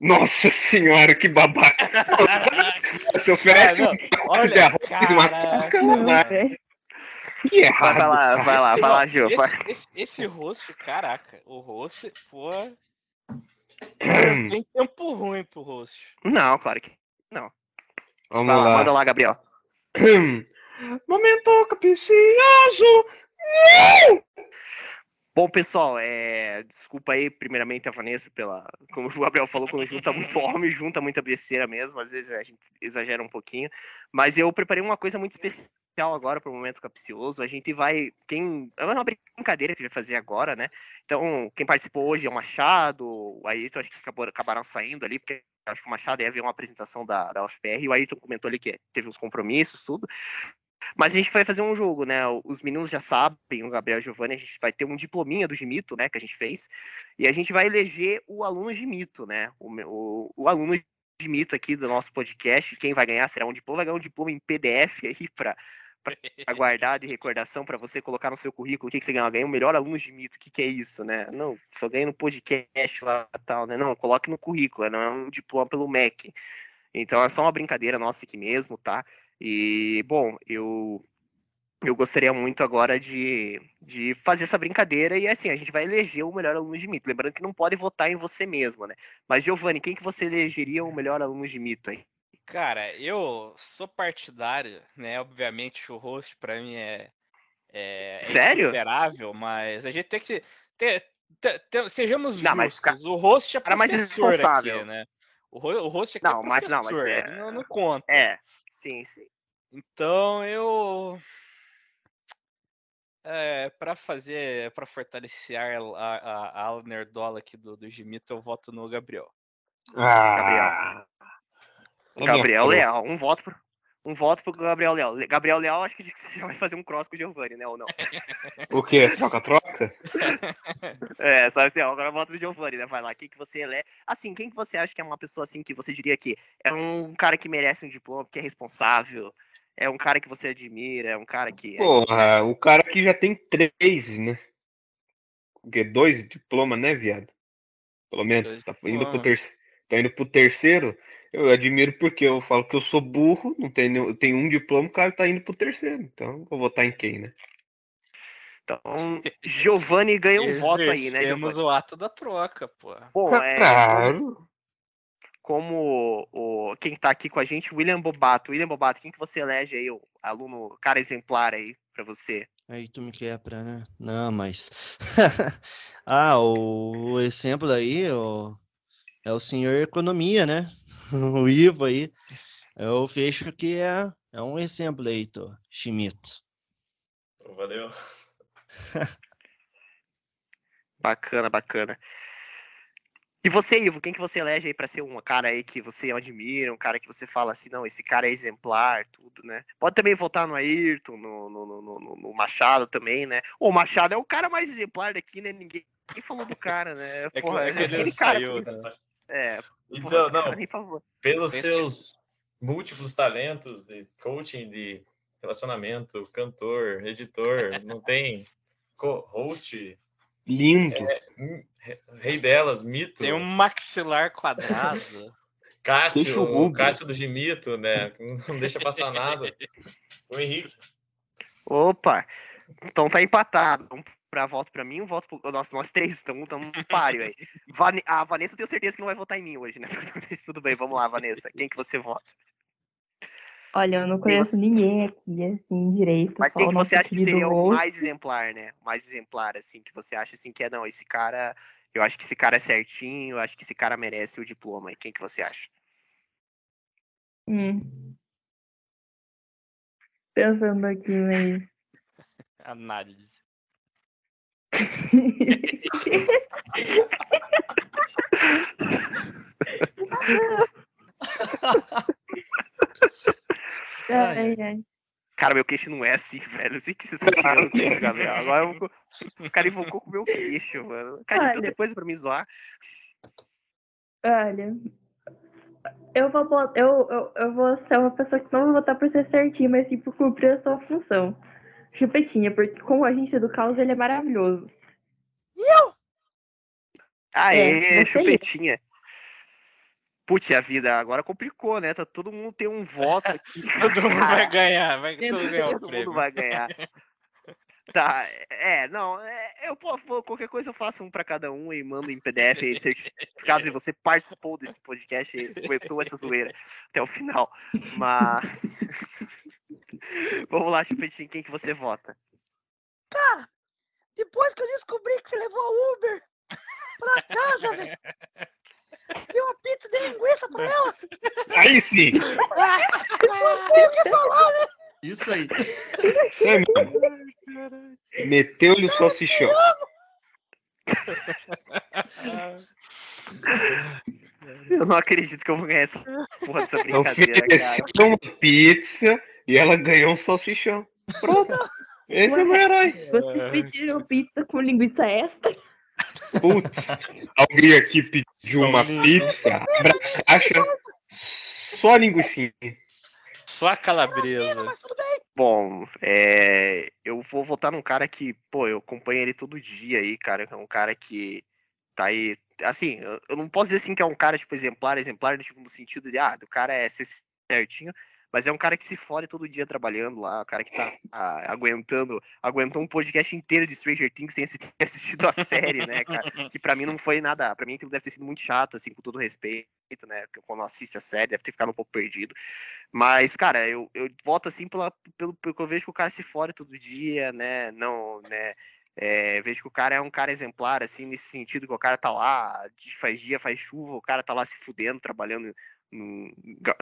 Nossa senhora, que babaca. Você oferece Ah, não, um olha, de arroz uma cara. coca, Não, vai. velho. Que Vai, errado. vai lá, cara. vai lá, vai lá, Gil. vai. Esse, esse, esse rosto, caraca, o rosto, pô. Tem tempo ruim pro rosto. Não, claro que. Vamos Vai lá, lá. manda lá, Gabriel. Momento capicioso. Bom, pessoal, é... desculpa aí, primeiramente, a Vanessa, pela. Como o Gabriel falou, quando junta muito homem, junta muita besteira mesmo, às vezes a gente exagera um pouquinho. Mas eu preparei uma coisa muito especial agora para o momento capcioso. A gente vai. Quem... É uma brincadeira que a gente vai fazer agora, né? Então, quem participou hoje é o Machado, o Ayrton, acho que acabou, acabaram saindo ali, porque acho que o Machado ia ver uma apresentação da, da UFPR, e o Ayrton comentou ali que teve uns compromissos, tudo. Mas a gente vai fazer um jogo, né? Os meninos já sabem, o Gabriel e o Giovanni, a gente vai ter um diplominha do Gimito, né? Que a gente fez. E a gente vai eleger o aluno Gimito, né? O, o, o aluno Gimito aqui do nosso podcast. Quem vai ganhar será um diploma, vai ganhar um diploma em PDF aí para guardar de recordação para você colocar no seu currículo. O que, que você ganhou? Ganhei o melhor aluno Gimito. O que, que é isso, né? Não, só ganhei no podcast lá e tal, né? Não, coloque no currículo, não é um diploma pelo MEC. Então é só uma brincadeira nossa aqui mesmo, tá? E, bom, eu eu gostaria muito agora de, de fazer essa brincadeira e assim, a gente vai eleger o melhor aluno de mito. Lembrando que não pode votar em você mesmo, né? Mas, Giovanni, quem que você elegeria o melhor aluno de mito aí? Cara, eu sou partidário, né? Obviamente o host pra mim é. É, é Sério? insuperável, mas a gente tem que. Ter, ter- ter- sejamos Não, mas justos. O host é mais responsável. aqui, né? O, o host aqui Não, é mas não, mas é- não, não conta. É, sim, sim. Então eu. É, para fazer, para fortalecer a, a, a ala nerdola aqui do, do Gimito, eu voto no Gabriel. Ah. É Gabriel flor. Leal, um voto pro, um voto pro Gabriel Leal. Le- Gabriel Leal, acho que você já vai fazer um cross com o Giovanni, né? Ou não? O quê? Troca-troca? É, só assim, ó, agora eu voto no Giovanni, né? Vai lá, quem que você é? Assim, quem que você acha que é uma pessoa assim que você diria que é um cara que merece um diploma, que é responsável, é um cara que você admira, é um cara que. Porra, o cara aqui já tem três, né? o quê? Dois diplomas, né, viado? Pelo menos. Dois Tá indo pro terceiro. Tá indo pro terceiro. Eu admiro porque eu falo que eu sou burro, não tenho, eu tenho um diploma, o cara tá indo pro terceiro. Então, eu vou votar em quem, né? Então, Giovanni ganha um voto aí, né, Temos o ato da troca, pô. Bom, é, Claro. Como o, quem tá aqui com a gente, William Bobato. William Bobato, quem que você elege aí, o aluno, cara exemplar aí pra você? Aí tu me quebra, né? Não, mas. ah, o, o exemplo aí o, é o senhor Economia, né? O Ivo aí. Eu vejo que é, é um exemplo aí, tô, Schmidt. Valeu. Bacana, bacana. E você, Ivo, quem que você elege aí pra ser um cara aí que você admira, um cara que você fala assim, não, esse cara é exemplar, tudo, né? Pode também votar no Ayrton, no, no, no, no- no Machado também, né? O Machado é o cara mais exemplar daqui, né? Ninguém, ninguém falou do cara, né? que- Porra, é que ele aquele cara. saiu, que- né? É, Então, porra, não, cara nem pelos Pensa- seus múltiplos talentos de coaching, de relacionamento, cantor, editor, não tem co-host, Lindo. hum, re- rei delas, mito, Tem um maxilar quadrado. Cássio, o. Cássio do Gimito, né? Não deixa passar nada. O Henrique. Opa! Então tá empatado. Um pra voto pra mim, um voto pro. Nossa, nós três estamos um páreo aí. Vane- A Vanessa eu tenho certeza que não vai votar em mim hoje, né? Mas tudo bem, vamos lá, Vanessa. Quem que você vota? Olha, eu não conheço você- ninguém aqui, assim, direito. Mas quem que você acha que seria o mais exemplar, né? O mais exemplar, assim, que você acha assim que é, não, esse cara. Eu acho que esse cara é certinho, eu acho que esse cara merece o diploma. E quem que você acha? Hum. Pensando aqui, mas. Análise. ai, ai. Cara, meu queixo não é assim, velho. Eu sei que vocês estão tirando com isso, Gabriel. Agora eu vou- o cara invocou com o meu queixo, mano. Cara, de tanta Olha. coisa pra me zoar. Olha, eu vou, bot- eu, eu, eu vou ser uma pessoa que não vai votar por ser certinho, mas sim por cumprir a sua função. Chupetinha, porque como agente do caos ele é maravilhoso. Aê, É, você chupetinha. Putz, a vida agora complicou, né? Tá, todo mundo tem um voto aqui. Todo mundo vai ganhar, vai todo ganhar o Todo mundo prêmio. vai ganhar. Tá, é, não, é, eu pô, qualquer coisa eu faço um pra cada um e mando em PDF aí, certificado e você participou desse podcast e aguentou essa zoeira até o final. Mas vamos lá, Chupetinho, quem que você vota? Cara, depois que eu descobri que você levou a Uber pra casa, velho. Deu uma pizza de linguiça pra ela. Aí sim! Não tem o que falar, né? Isso aí. É mesmo. Meteu-lhe o salsichão. Eu não acredito que eu vou ganhar essa porra dessa brincadeira. Ofereceu uma pizza e ela ganhou um salsichão. Pronto. Esse é meu herói. Vocês pediram pizza com linguiça extra? Putz, alguém aqui pediu uma pizza, abre a caixa, só a linguiça. Só a calabresa. Bom, é, eu vou votar num cara que, pô, eu acompanho ele todo dia aí, cara. É um cara que tá aí. Assim, eu, eu não posso dizer assim que é um cara, tipo, exemplar, exemplar, no, tipo, no sentido de, ah, do cara é ser certinho, mas é um cara que se fode todo dia trabalhando lá, um cara que tá ah, aguentando, aguentou um podcast inteiro de Stranger Things sem ter assistido a série, né, cara? Que pra mim não foi nada, pra mim aquilo deve ter sido muito chato, assim, com todo respeito, né? Porque quando assiste a série, deve ter ficado um pouco perdido. Mas, cara, eu, eu voto assim pela, pelo, pelo que eu vejo que o cara se fora todo dia, né? Não, né? É, vejo que o cara é um cara exemplar, assim, nesse sentido que o cara tá lá, faz dia, faz chuva, o cara tá lá se fudendo, trabalhando num,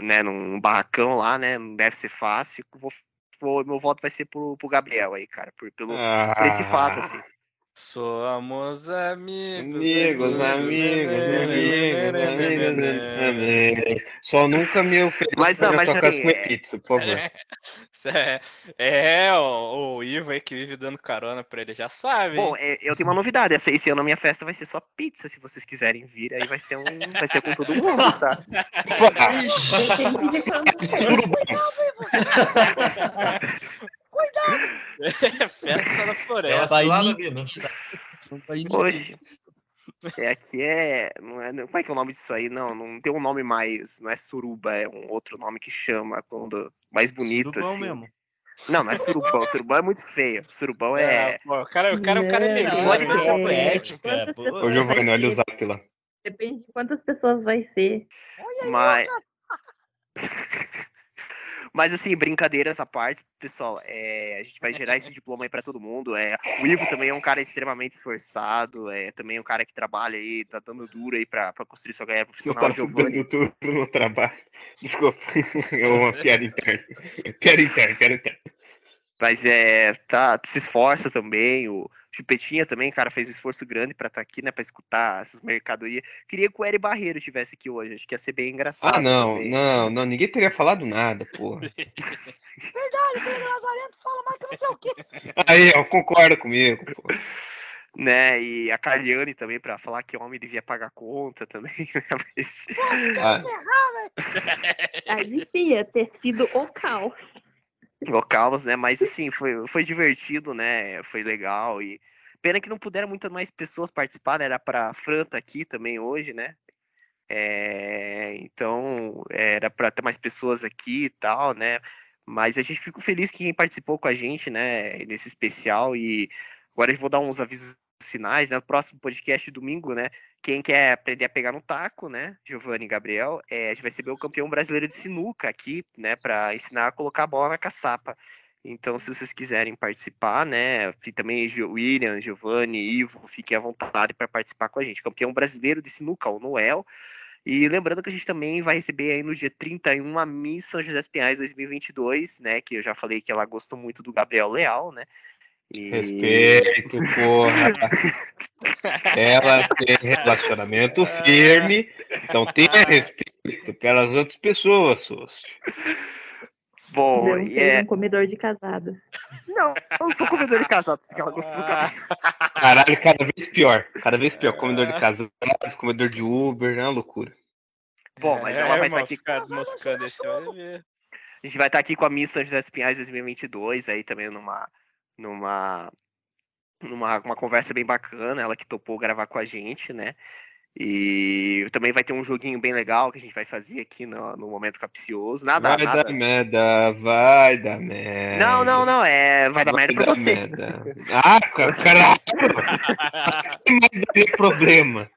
né, num barracão lá, né? Não deve ser fácil. Vou, vou- meu voto vai ser pro, pro Gabriel aí, cara, por, pelo, por esse fato, assim. Somos amigos. Amigos, amigos, amigos, amigos, amigos. Só nunca me ofereça Mas não, pra mas assim, comer é- pizza, por favor. É, é o, o Ivo aí que vive dando carona pra ele já sabe. Bom, é, eu tenho uma novidade. Essa, esse ano a minha festa vai ser só pizza, se vocês quiserem vir. Aí vai ser um. Vai ser com todo mundo, tá? Eu Cuidado. Festa na É floresta. né? Não pode Hoje. É, aqui é, não é. Como é que é o nome disso aí? Não, não tem um nome mais. Não é suruba, é um outro nome que chama quando. Mais bonito, Surubão assim. mesmo. Não, não é surubão. Surubão é muito feio. Surubão é. É, pô, o cara, o cara, o cara é negócio, pode é, poética, pessoas Ô, Giovanni, olha o zap lá. Depende de quantas pessoas vai ser. Olha aí, Mas-. Mas assim, brincadeiras à parte, pessoal, é, a gente vai gerar esse diploma aí pra todo mundo. É, o Ivo também é um cara extremamente esforçado, é também um cara que trabalha aí, tá dando duro aí pra, pra construir sua carreira Não profissional. tá Giovanni. dando tudo no trabalho. Desculpa. É uma piada interna. Piada interna, piada interna. Mas é, tá, se esforça também. O Chupetinha também, cara, fez um esforço grande pra estar aqui, né, pra escutar essas mercadorias. Queria que o Eri Barreiro estivesse aqui hoje, acho que ia ser bem engraçado. Ah, não, também. não, não, ninguém teria falado nada, porra. Verdade, Pedro Lazarento fala mais que não sei o quê. Aí, ó, concorda comigo, pô. Né, e a Carliane também, pra falar que o homem devia pagar conta também, né, mas... Ah, A gente ia ter sido o caos. O caos, né? Mas assim, foi, foi divertido, né? Foi legal e pena que não puderam muitas mais pessoas participar, né? Era pra Fran tá aqui também hoje, né? É, então era pra ter mais pessoas aqui e tal, né? Mas a gente ficou feliz que quem participou com a gente, né? Nesse especial e agora eu vou dar uns avisos finais, né? O próximo podcast domingo, né? Quem quer aprender a pegar no taco, né? Giovanni e Gabriel, é, a gente vai receber o campeão brasileiro de sinuca aqui, né? Para ensinar a colocar a bola na caçapa. Então, se vocês quiserem participar, né? Também William, Giovanni, Ivo, fiquem à vontade para participar com a gente. Campeão brasileiro de sinuca, o Noel. E lembrando que a gente também vai receber aí no dia 31 a Miss São José dos Pinhais 2022, né? Que eu já falei que ela gostou muito do Gabriel Leal, né? E... respeito, porra. Ela tem relacionamento firme, então tenha respeito pelas outras pessoas, Sosto. Bom, Não e é... um comedor de casado. Não, eu não sou comedor de casado, que ela gostou do. Caralho, cada vez pior. Cada vez pior. Comedor de casa, comedor de Uber, é uma loucura. Bom, mas É, ela vai estar aqui ficar moscando esse vai ver. A gente vai estar aqui com a Miss São José dos Pinhais 2022, aí também numa, numa, numa uma conversa bem bacana, ela que topou gravar com a gente, né? E também vai ter um joguinho bem legal que a gente vai fazer aqui no, no momento capcioso. Nada, Vai nada. dar merda, vai dar merda. Não, não, não, é. Vai dar merda pra dar você. merda. Ah, ca- caralho! Mas daria problema.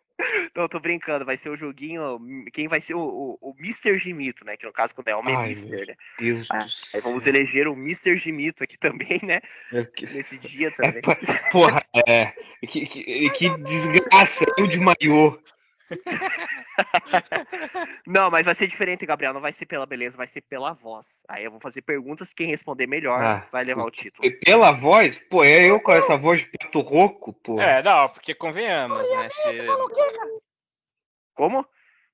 Não, tô brincando, vai ser o joguinho. Quem vai ser o, o, o Mr. Gimito, né? Que no caso, quando é homem é Ai, Mister, né? Deus do Aí céu. vamos eleger o Mr. Gimito aqui também, né? É que- Nesse dia também. Porra, é. Que, que, que desgraça, eu de maiô. Não, mas vai ser diferente, Gabriel. Não vai ser pela beleza, vai ser pela voz. Aí eu vou fazer perguntas. Quem responder melhor Ah, vai levar o título. E pela voz, pô, é eu com essa voz de pato rouco, pô. É, não, porque convenhamos, né? Se... Falou o quê, cara? Como?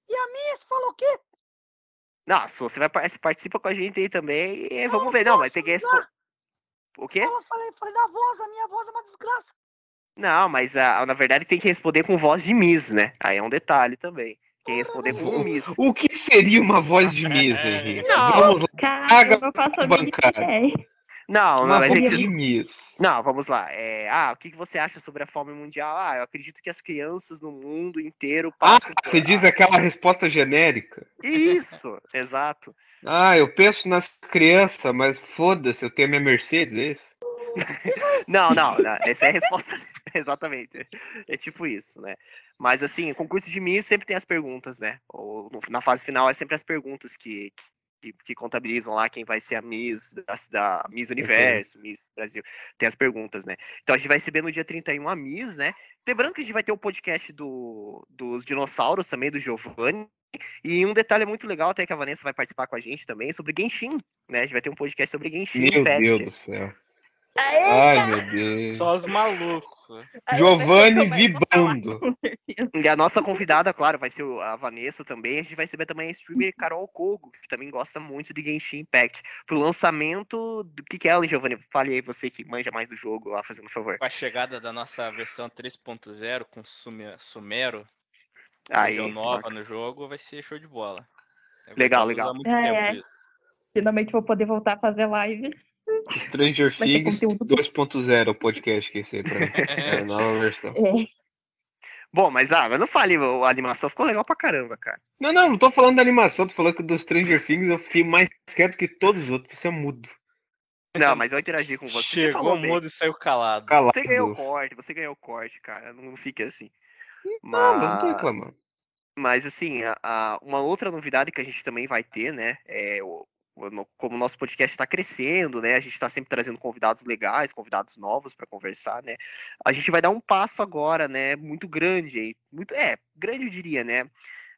E a Miss falou o quê? Não, se você vai se participa com a gente aí também. E vamos ver. Não, mas tem que responder. O quê? Ela falei, falei da voz, a minha voz é uma desgraça. Não, mas ah, na verdade tem que responder com voz de Miss, né? Aí é um detalhe também. Quem responder com Miss. O que seria uma voz de mesa, Henrique? Não. Vamos lá, Cara, não faço a ideia. Não, não, mas é voz que- de Miss. Não, vamos lá. É, ah, o que você acha sobre a fome mundial? Ah, eu acredito que as crianças no mundo inteiro Ah, passam. por- você diz aquela resposta genérica. Isso, exato. Ah, eu penso nas crianças, mas foda-se, eu tenho a minha Mercedes, é isso? Não, não, não, essa é a resposta. Exatamente. É tipo isso, né? Mas assim, concurso de Miss sempre tem as perguntas, né? Ou na fase final é sempre as perguntas que, que, que contabilizam lá quem vai ser a Miss da, da Miss Universo, Miss Brasil. Tem as perguntas, né? Então a gente vai receber no dia 31 a Miss, né? Lembrando que a gente vai ter o podcast do, dos dinossauros também, do Giovanni. E um detalhe muito legal, até que a Vanessa vai participar com a gente também, sobre Genshin, né? A gente vai ter um podcast sobre Genshin Meu Impact. Deus do céu. Aê, Ai, meu Deus. Só os malucos. Giovanni certeza. E a nossa convidada, claro, vai ser a Vanessa também. A gente vai receber também a streamer Carol Kogo, que também gosta muito de Genshin Impact. Pro lançamento do que, que é ela, hein, Giovanni? Fale aí, você que manja mais do jogo lá, fazendo um favor. Com a chegada da nossa versão 3.0 com Sume- Sumero, Aí, nova no jogo, vai ser show de bola. Eu Legal, legal. muito É, tempo é. Finalmente vou poder voltar a fazer live. Stranger Things conteúdo. 2.0 o podcast que esse aí pra é, a nova versão. É. Bom, mas ah, mas não fale, a animação ficou legal pra caramba, cara. Não, não, não tô falando da animação, tô falando que do Stranger Things eu fiquei mais quieto que todos os outros, você é mudo. Não, mas eu interagi com você. você Chegou bem. mudo e saiu calado. Calado. Você ganhou o corte, você ganhou o corte, cara. Não, não fique assim. Não, mas não tô reclamando. mas assim, a- a- uma outra novidade que a gente também vai ter, né? É o, como o nosso podcast está crescendo, né? A gente está sempre trazendo convidados legais, convidados novos para conversar, né? A gente vai dar um passo agora, né? Muito grande, muito é grande eu diria, né?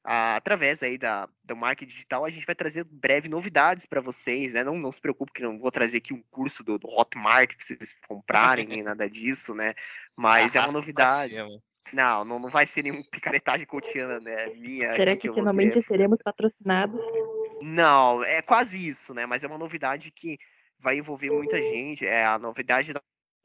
Ah, através aí da, do marketing digital, a gente vai trazer breve novidades para vocês, né? Não, não se preocupe que não vou trazer aqui um curso do, do Hotmart para vocês comprarem, nem nada disso, né? Mas é uma novidade. Não, não, não vai ser nenhum picaretagem cotiana, né? Minha. Será que vou finalmente querer- seremos patrocinados? Não, é quase isso, né? Mas é uma novidade que vai envolver muita gente. É a novidade da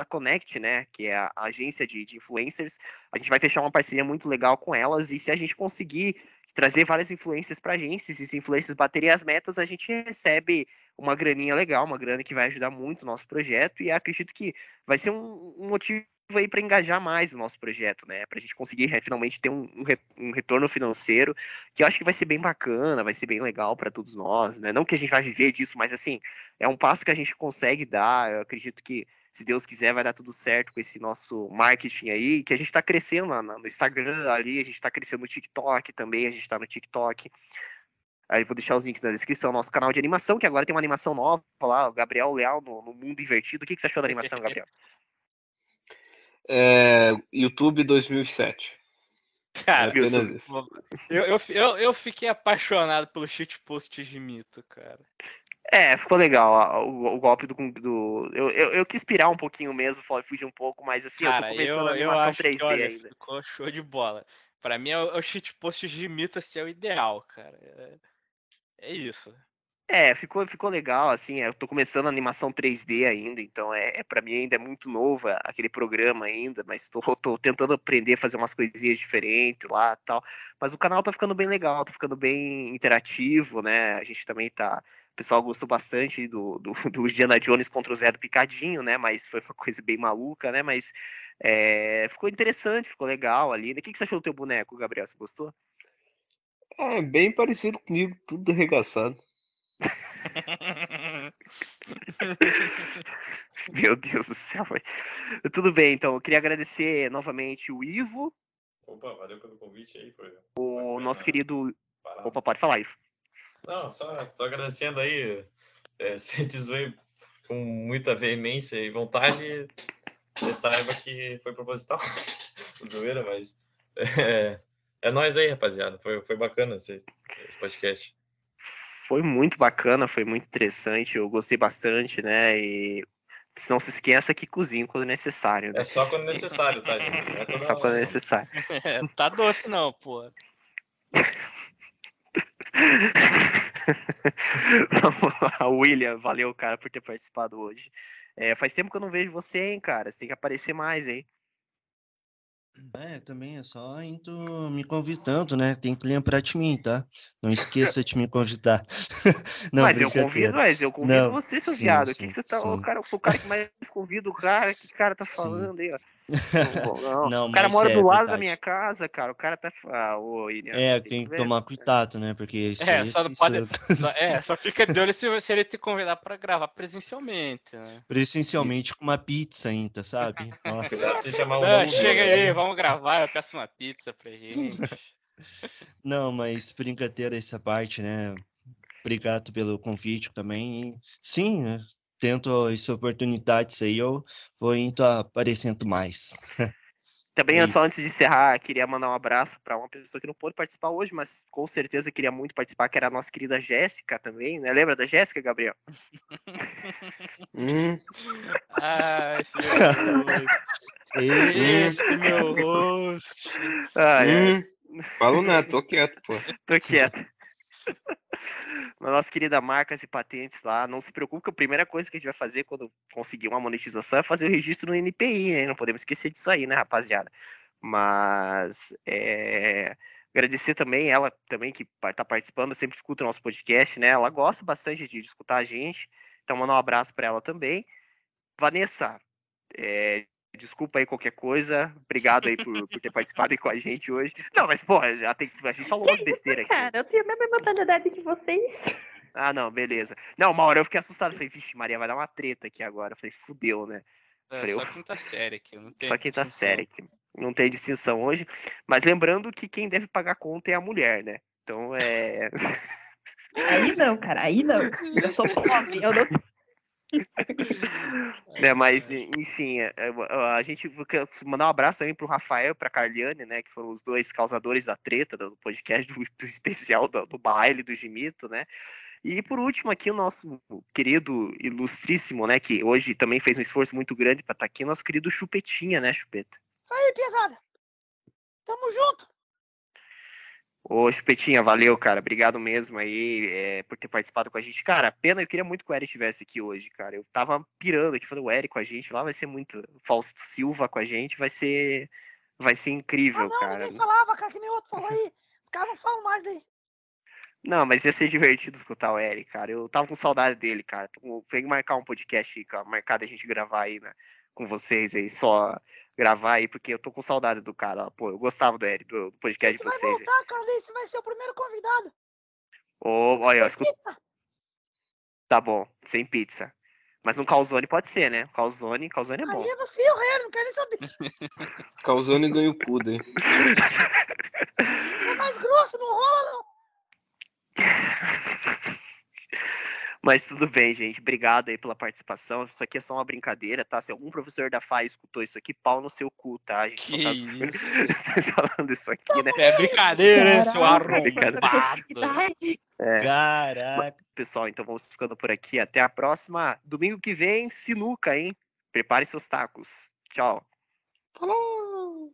Connect, né? Que é a agência de, de influencers. A gente vai fechar uma parceria muito legal com elas. E se a gente conseguir trazer várias influências pra gente, se esses influencers baterem as metas, a gente recebe uma graninha legal, uma grana que vai ajudar muito o nosso projeto. E acredito que vai ser um, um motivo aí para engajar mais o nosso projeto, né? Para a gente conseguir finalmente ter um, um re- retorno financeiro que eu acho que vai ser bem bacana, vai ser bem legal para todos nós, né? Não que a gente vai viver disso, mas assim, é um passo que a gente consegue dar. Eu acredito que, se Deus quiser, vai dar tudo certo com esse nosso marketing aí, que a gente está crescendo lá no Instagram ali, a gente está crescendo no TikTok também, a gente está no TikTok. Aí vou deixar os links na descrição, nosso canal de animação, que agora tem uma animação nova lá, o Gabriel Leal no, no Mundo Invertido. O que, que você achou da animação, Gabriel? É, YouTube 2007. Cara, é YouTube. eu, eu, eu, eu fiquei apaixonado pelo shitpost de mito, cara. É, ficou legal a- o, o golpe do. do eu, eu, eu quis pirar um pouquinho mesmo, fu- fugir um pouco, mas assim, eu Cara, tô eu, começando a eu animação acho 3D que, olha, ainda. ficou show de bola. Pra mim, é o, é o shitpost de mito assim, é o ideal, cara. É, é isso. É, ficou, ficou legal, assim, eu tô começando a animação 3D ainda, então é, é para mim ainda é muito novo a- aquele programa ainda, mas tô, tô tentando aprender a fazer umas coisinhas diferentes lá tal. Mas o canal tá ficando bem legal, tá ficando bem interativo, né? A gente também tá. O pessoal gostou bastante do, do, do Indiana Jones contra o Zé do Picadinho, né? Mas foi uma coisa bem maluca, né? Mas é, ficou interessante, ficou legal ali. O que, que você achou do teu boneco, Gabriel? Você gostou? É bem parecido comigo, tudo arregaçado. Meu Deus do céu. Tudo bem, então. Eu queria agradecer novamente o Ivo, Opa, valeu pelo convite aí. Foi o nosso querido. parar. Opa, pode falar, Ivo. Não, só, só agradecendo aí. É, se te zoei com muita veemência e vontade, você saiba que foi proposital. Zoeira, mas. É, é nóis aí, rapaziada. Foi, foi bacana esse, esse podcast. Foi muito bacana, foi muito interessante. Eu gostei bastante, né? E não se esqueça que cozinha quando necessário, né? É só quando necessário, tá, gente? Não é Só hora, quando não. necessário. É, tá doce não, pô. Vamos lá, William, valeu, cara, por ter participado hoje. É, faz tempo que eu não vejo você, hein, cara. Você tem que aparecer mais, hein? É, também é só indo me convidando, né? Tem que lembrar de mim, tá? Não esqueça de me convidar. Não, mas eu convido, mas eu convido Não, você, seu sim, viado. O que, sim, que você tá. Sim. cara, o cara que mais convida o cara. Que cara tá falando aí, ó? Não, não. Não, o cara mora é do lado da verdade. minha casa, cara. O cara tá. Ah, ô. É, tem tem que ver. tomar cuidado, né? Porque isso É, aí só não se- pode. se- só- é, só fica de olho se, se ele te convidar pra gravar presencialmente, né? Presencialmente com uma pizza ainda, sabe? Nossa. Chamar um Não, chega aí, né? vamos gravar, eu peço uma pizza pra gente. Não, mas brincadeira essa parte, né? Obrigado pelo convite também. Sim, tento as oportunidades aí, eu vou indo aparecendo mais. Também, É só antes de encerrar, queria mandar um abraço para uma pessoa que não pôde participar hoje, mas com certeza queria muito participar, que era a nossa querida Jéssica também, né? Lembra da Jéssica, Gabriel? Hum, Ah, esse meu host. Esse meu host. Ah, é, hum, falo nada, tô quieto, pô. tô quieto. Na nossa querida Marcas e Patentes lá, não se preocupe que a primeira coisa que a gente vai fazer quando conseguir uma monetização é fazer o registro no NPI, né? Não podemos esquecer disso aí, né, rapaziada? Mas é, agradecer também ela também que está participando, sempre escuta o nosso podcast, né? Ela gosta bastante de, escutar a gente. Então Então, mandar um abraço para ela também. Vanessa, é, desculpa aí qualquer coisa. Obrigado aí por, por ter participado aí com a gente hoje. Não, mas, pô, a, tem- a gente falou umas besteiras aqui. Cara, eu tenho a mesma mentalidade que vocês. Ah, não, beleza. Não, uma hora eu fiquei assustado. Falei, vixe, Maria, vai dar uma treta aqui agora. Falei, fudeu, né? É, Falei, só quinta série aqui. Não tem Só quinta distinção. série aqui. Não tem distinção hoje. Mas lembrando que quem deve pagar conta é a mulher, né? Então é. Aí não, cara, aí não. Eu sou pobre, eu não. né, mas, enfim, é, é, a gente mandar um abraço também pro Rafael e pra Carliane, né? Que foram os dois causadores da treta do podcast do, do especial do, do baile do Gimito, né? E por último aqui o nosso querido ilustríssimo, né? Que hoje também fez um esforço muito grande pra estar aqui, nosso querido Chupetinha, né, Chupeta? Isso aí, pesada. Tamo junto. Ô, Chupetinha, valeu, cara. Obrigado mesmo aí é, por ter participado com a gente. Cara, pena, eu queria muito que o Eric estivesse aqui hoje, cara. Eu tava pirando aqui, falando o Eric com a gente lá, vai ser muito. Fausto Silva com a gente, vai ser. Vai ser incrível, Ah, não, cara. ninguém falava, cara, que nem outro falou aí. Os caras não falam mais daí. Não, mas ia ser divertido escutar o Eric, cara. Eu tava com saudade dele, cara. Tem que marcar um podcast aí, cara. Marcar da gente gravar aí, né? Com vocês aí, só gravar aí, porque eu tô com saudade do cara. Pô, eu gostava do Eric, do, podcast de Você vai vocês. aí. voltar, cara, você vai ser o primeiro convidado. Ô, olha, escuta. Pizza. Tá bom, sem pizza. Mas um calzone pode ser, né? Calzone, calzone é bom. Aí é você e o Rei, não quero nem saber. Causando e ganho o daí. É mais grosso, não rola, não. Mas tudo bem, gente. Obrigado aí pela participação. Isso aqui é só uma brincadeira, tá? Se algum professor da FAI escutou isso aqui, pau no seu cu, tá? A gente Que só tá falando isso aqui, né? É brincadeira, hein, seu Caraca, arrombado. É. Caraca. Pessoal, então vamos ficando por aqui. Até a próxima. Domingo que vem, sinuca, hein? Prepare seus tacos. Tchau. Falou!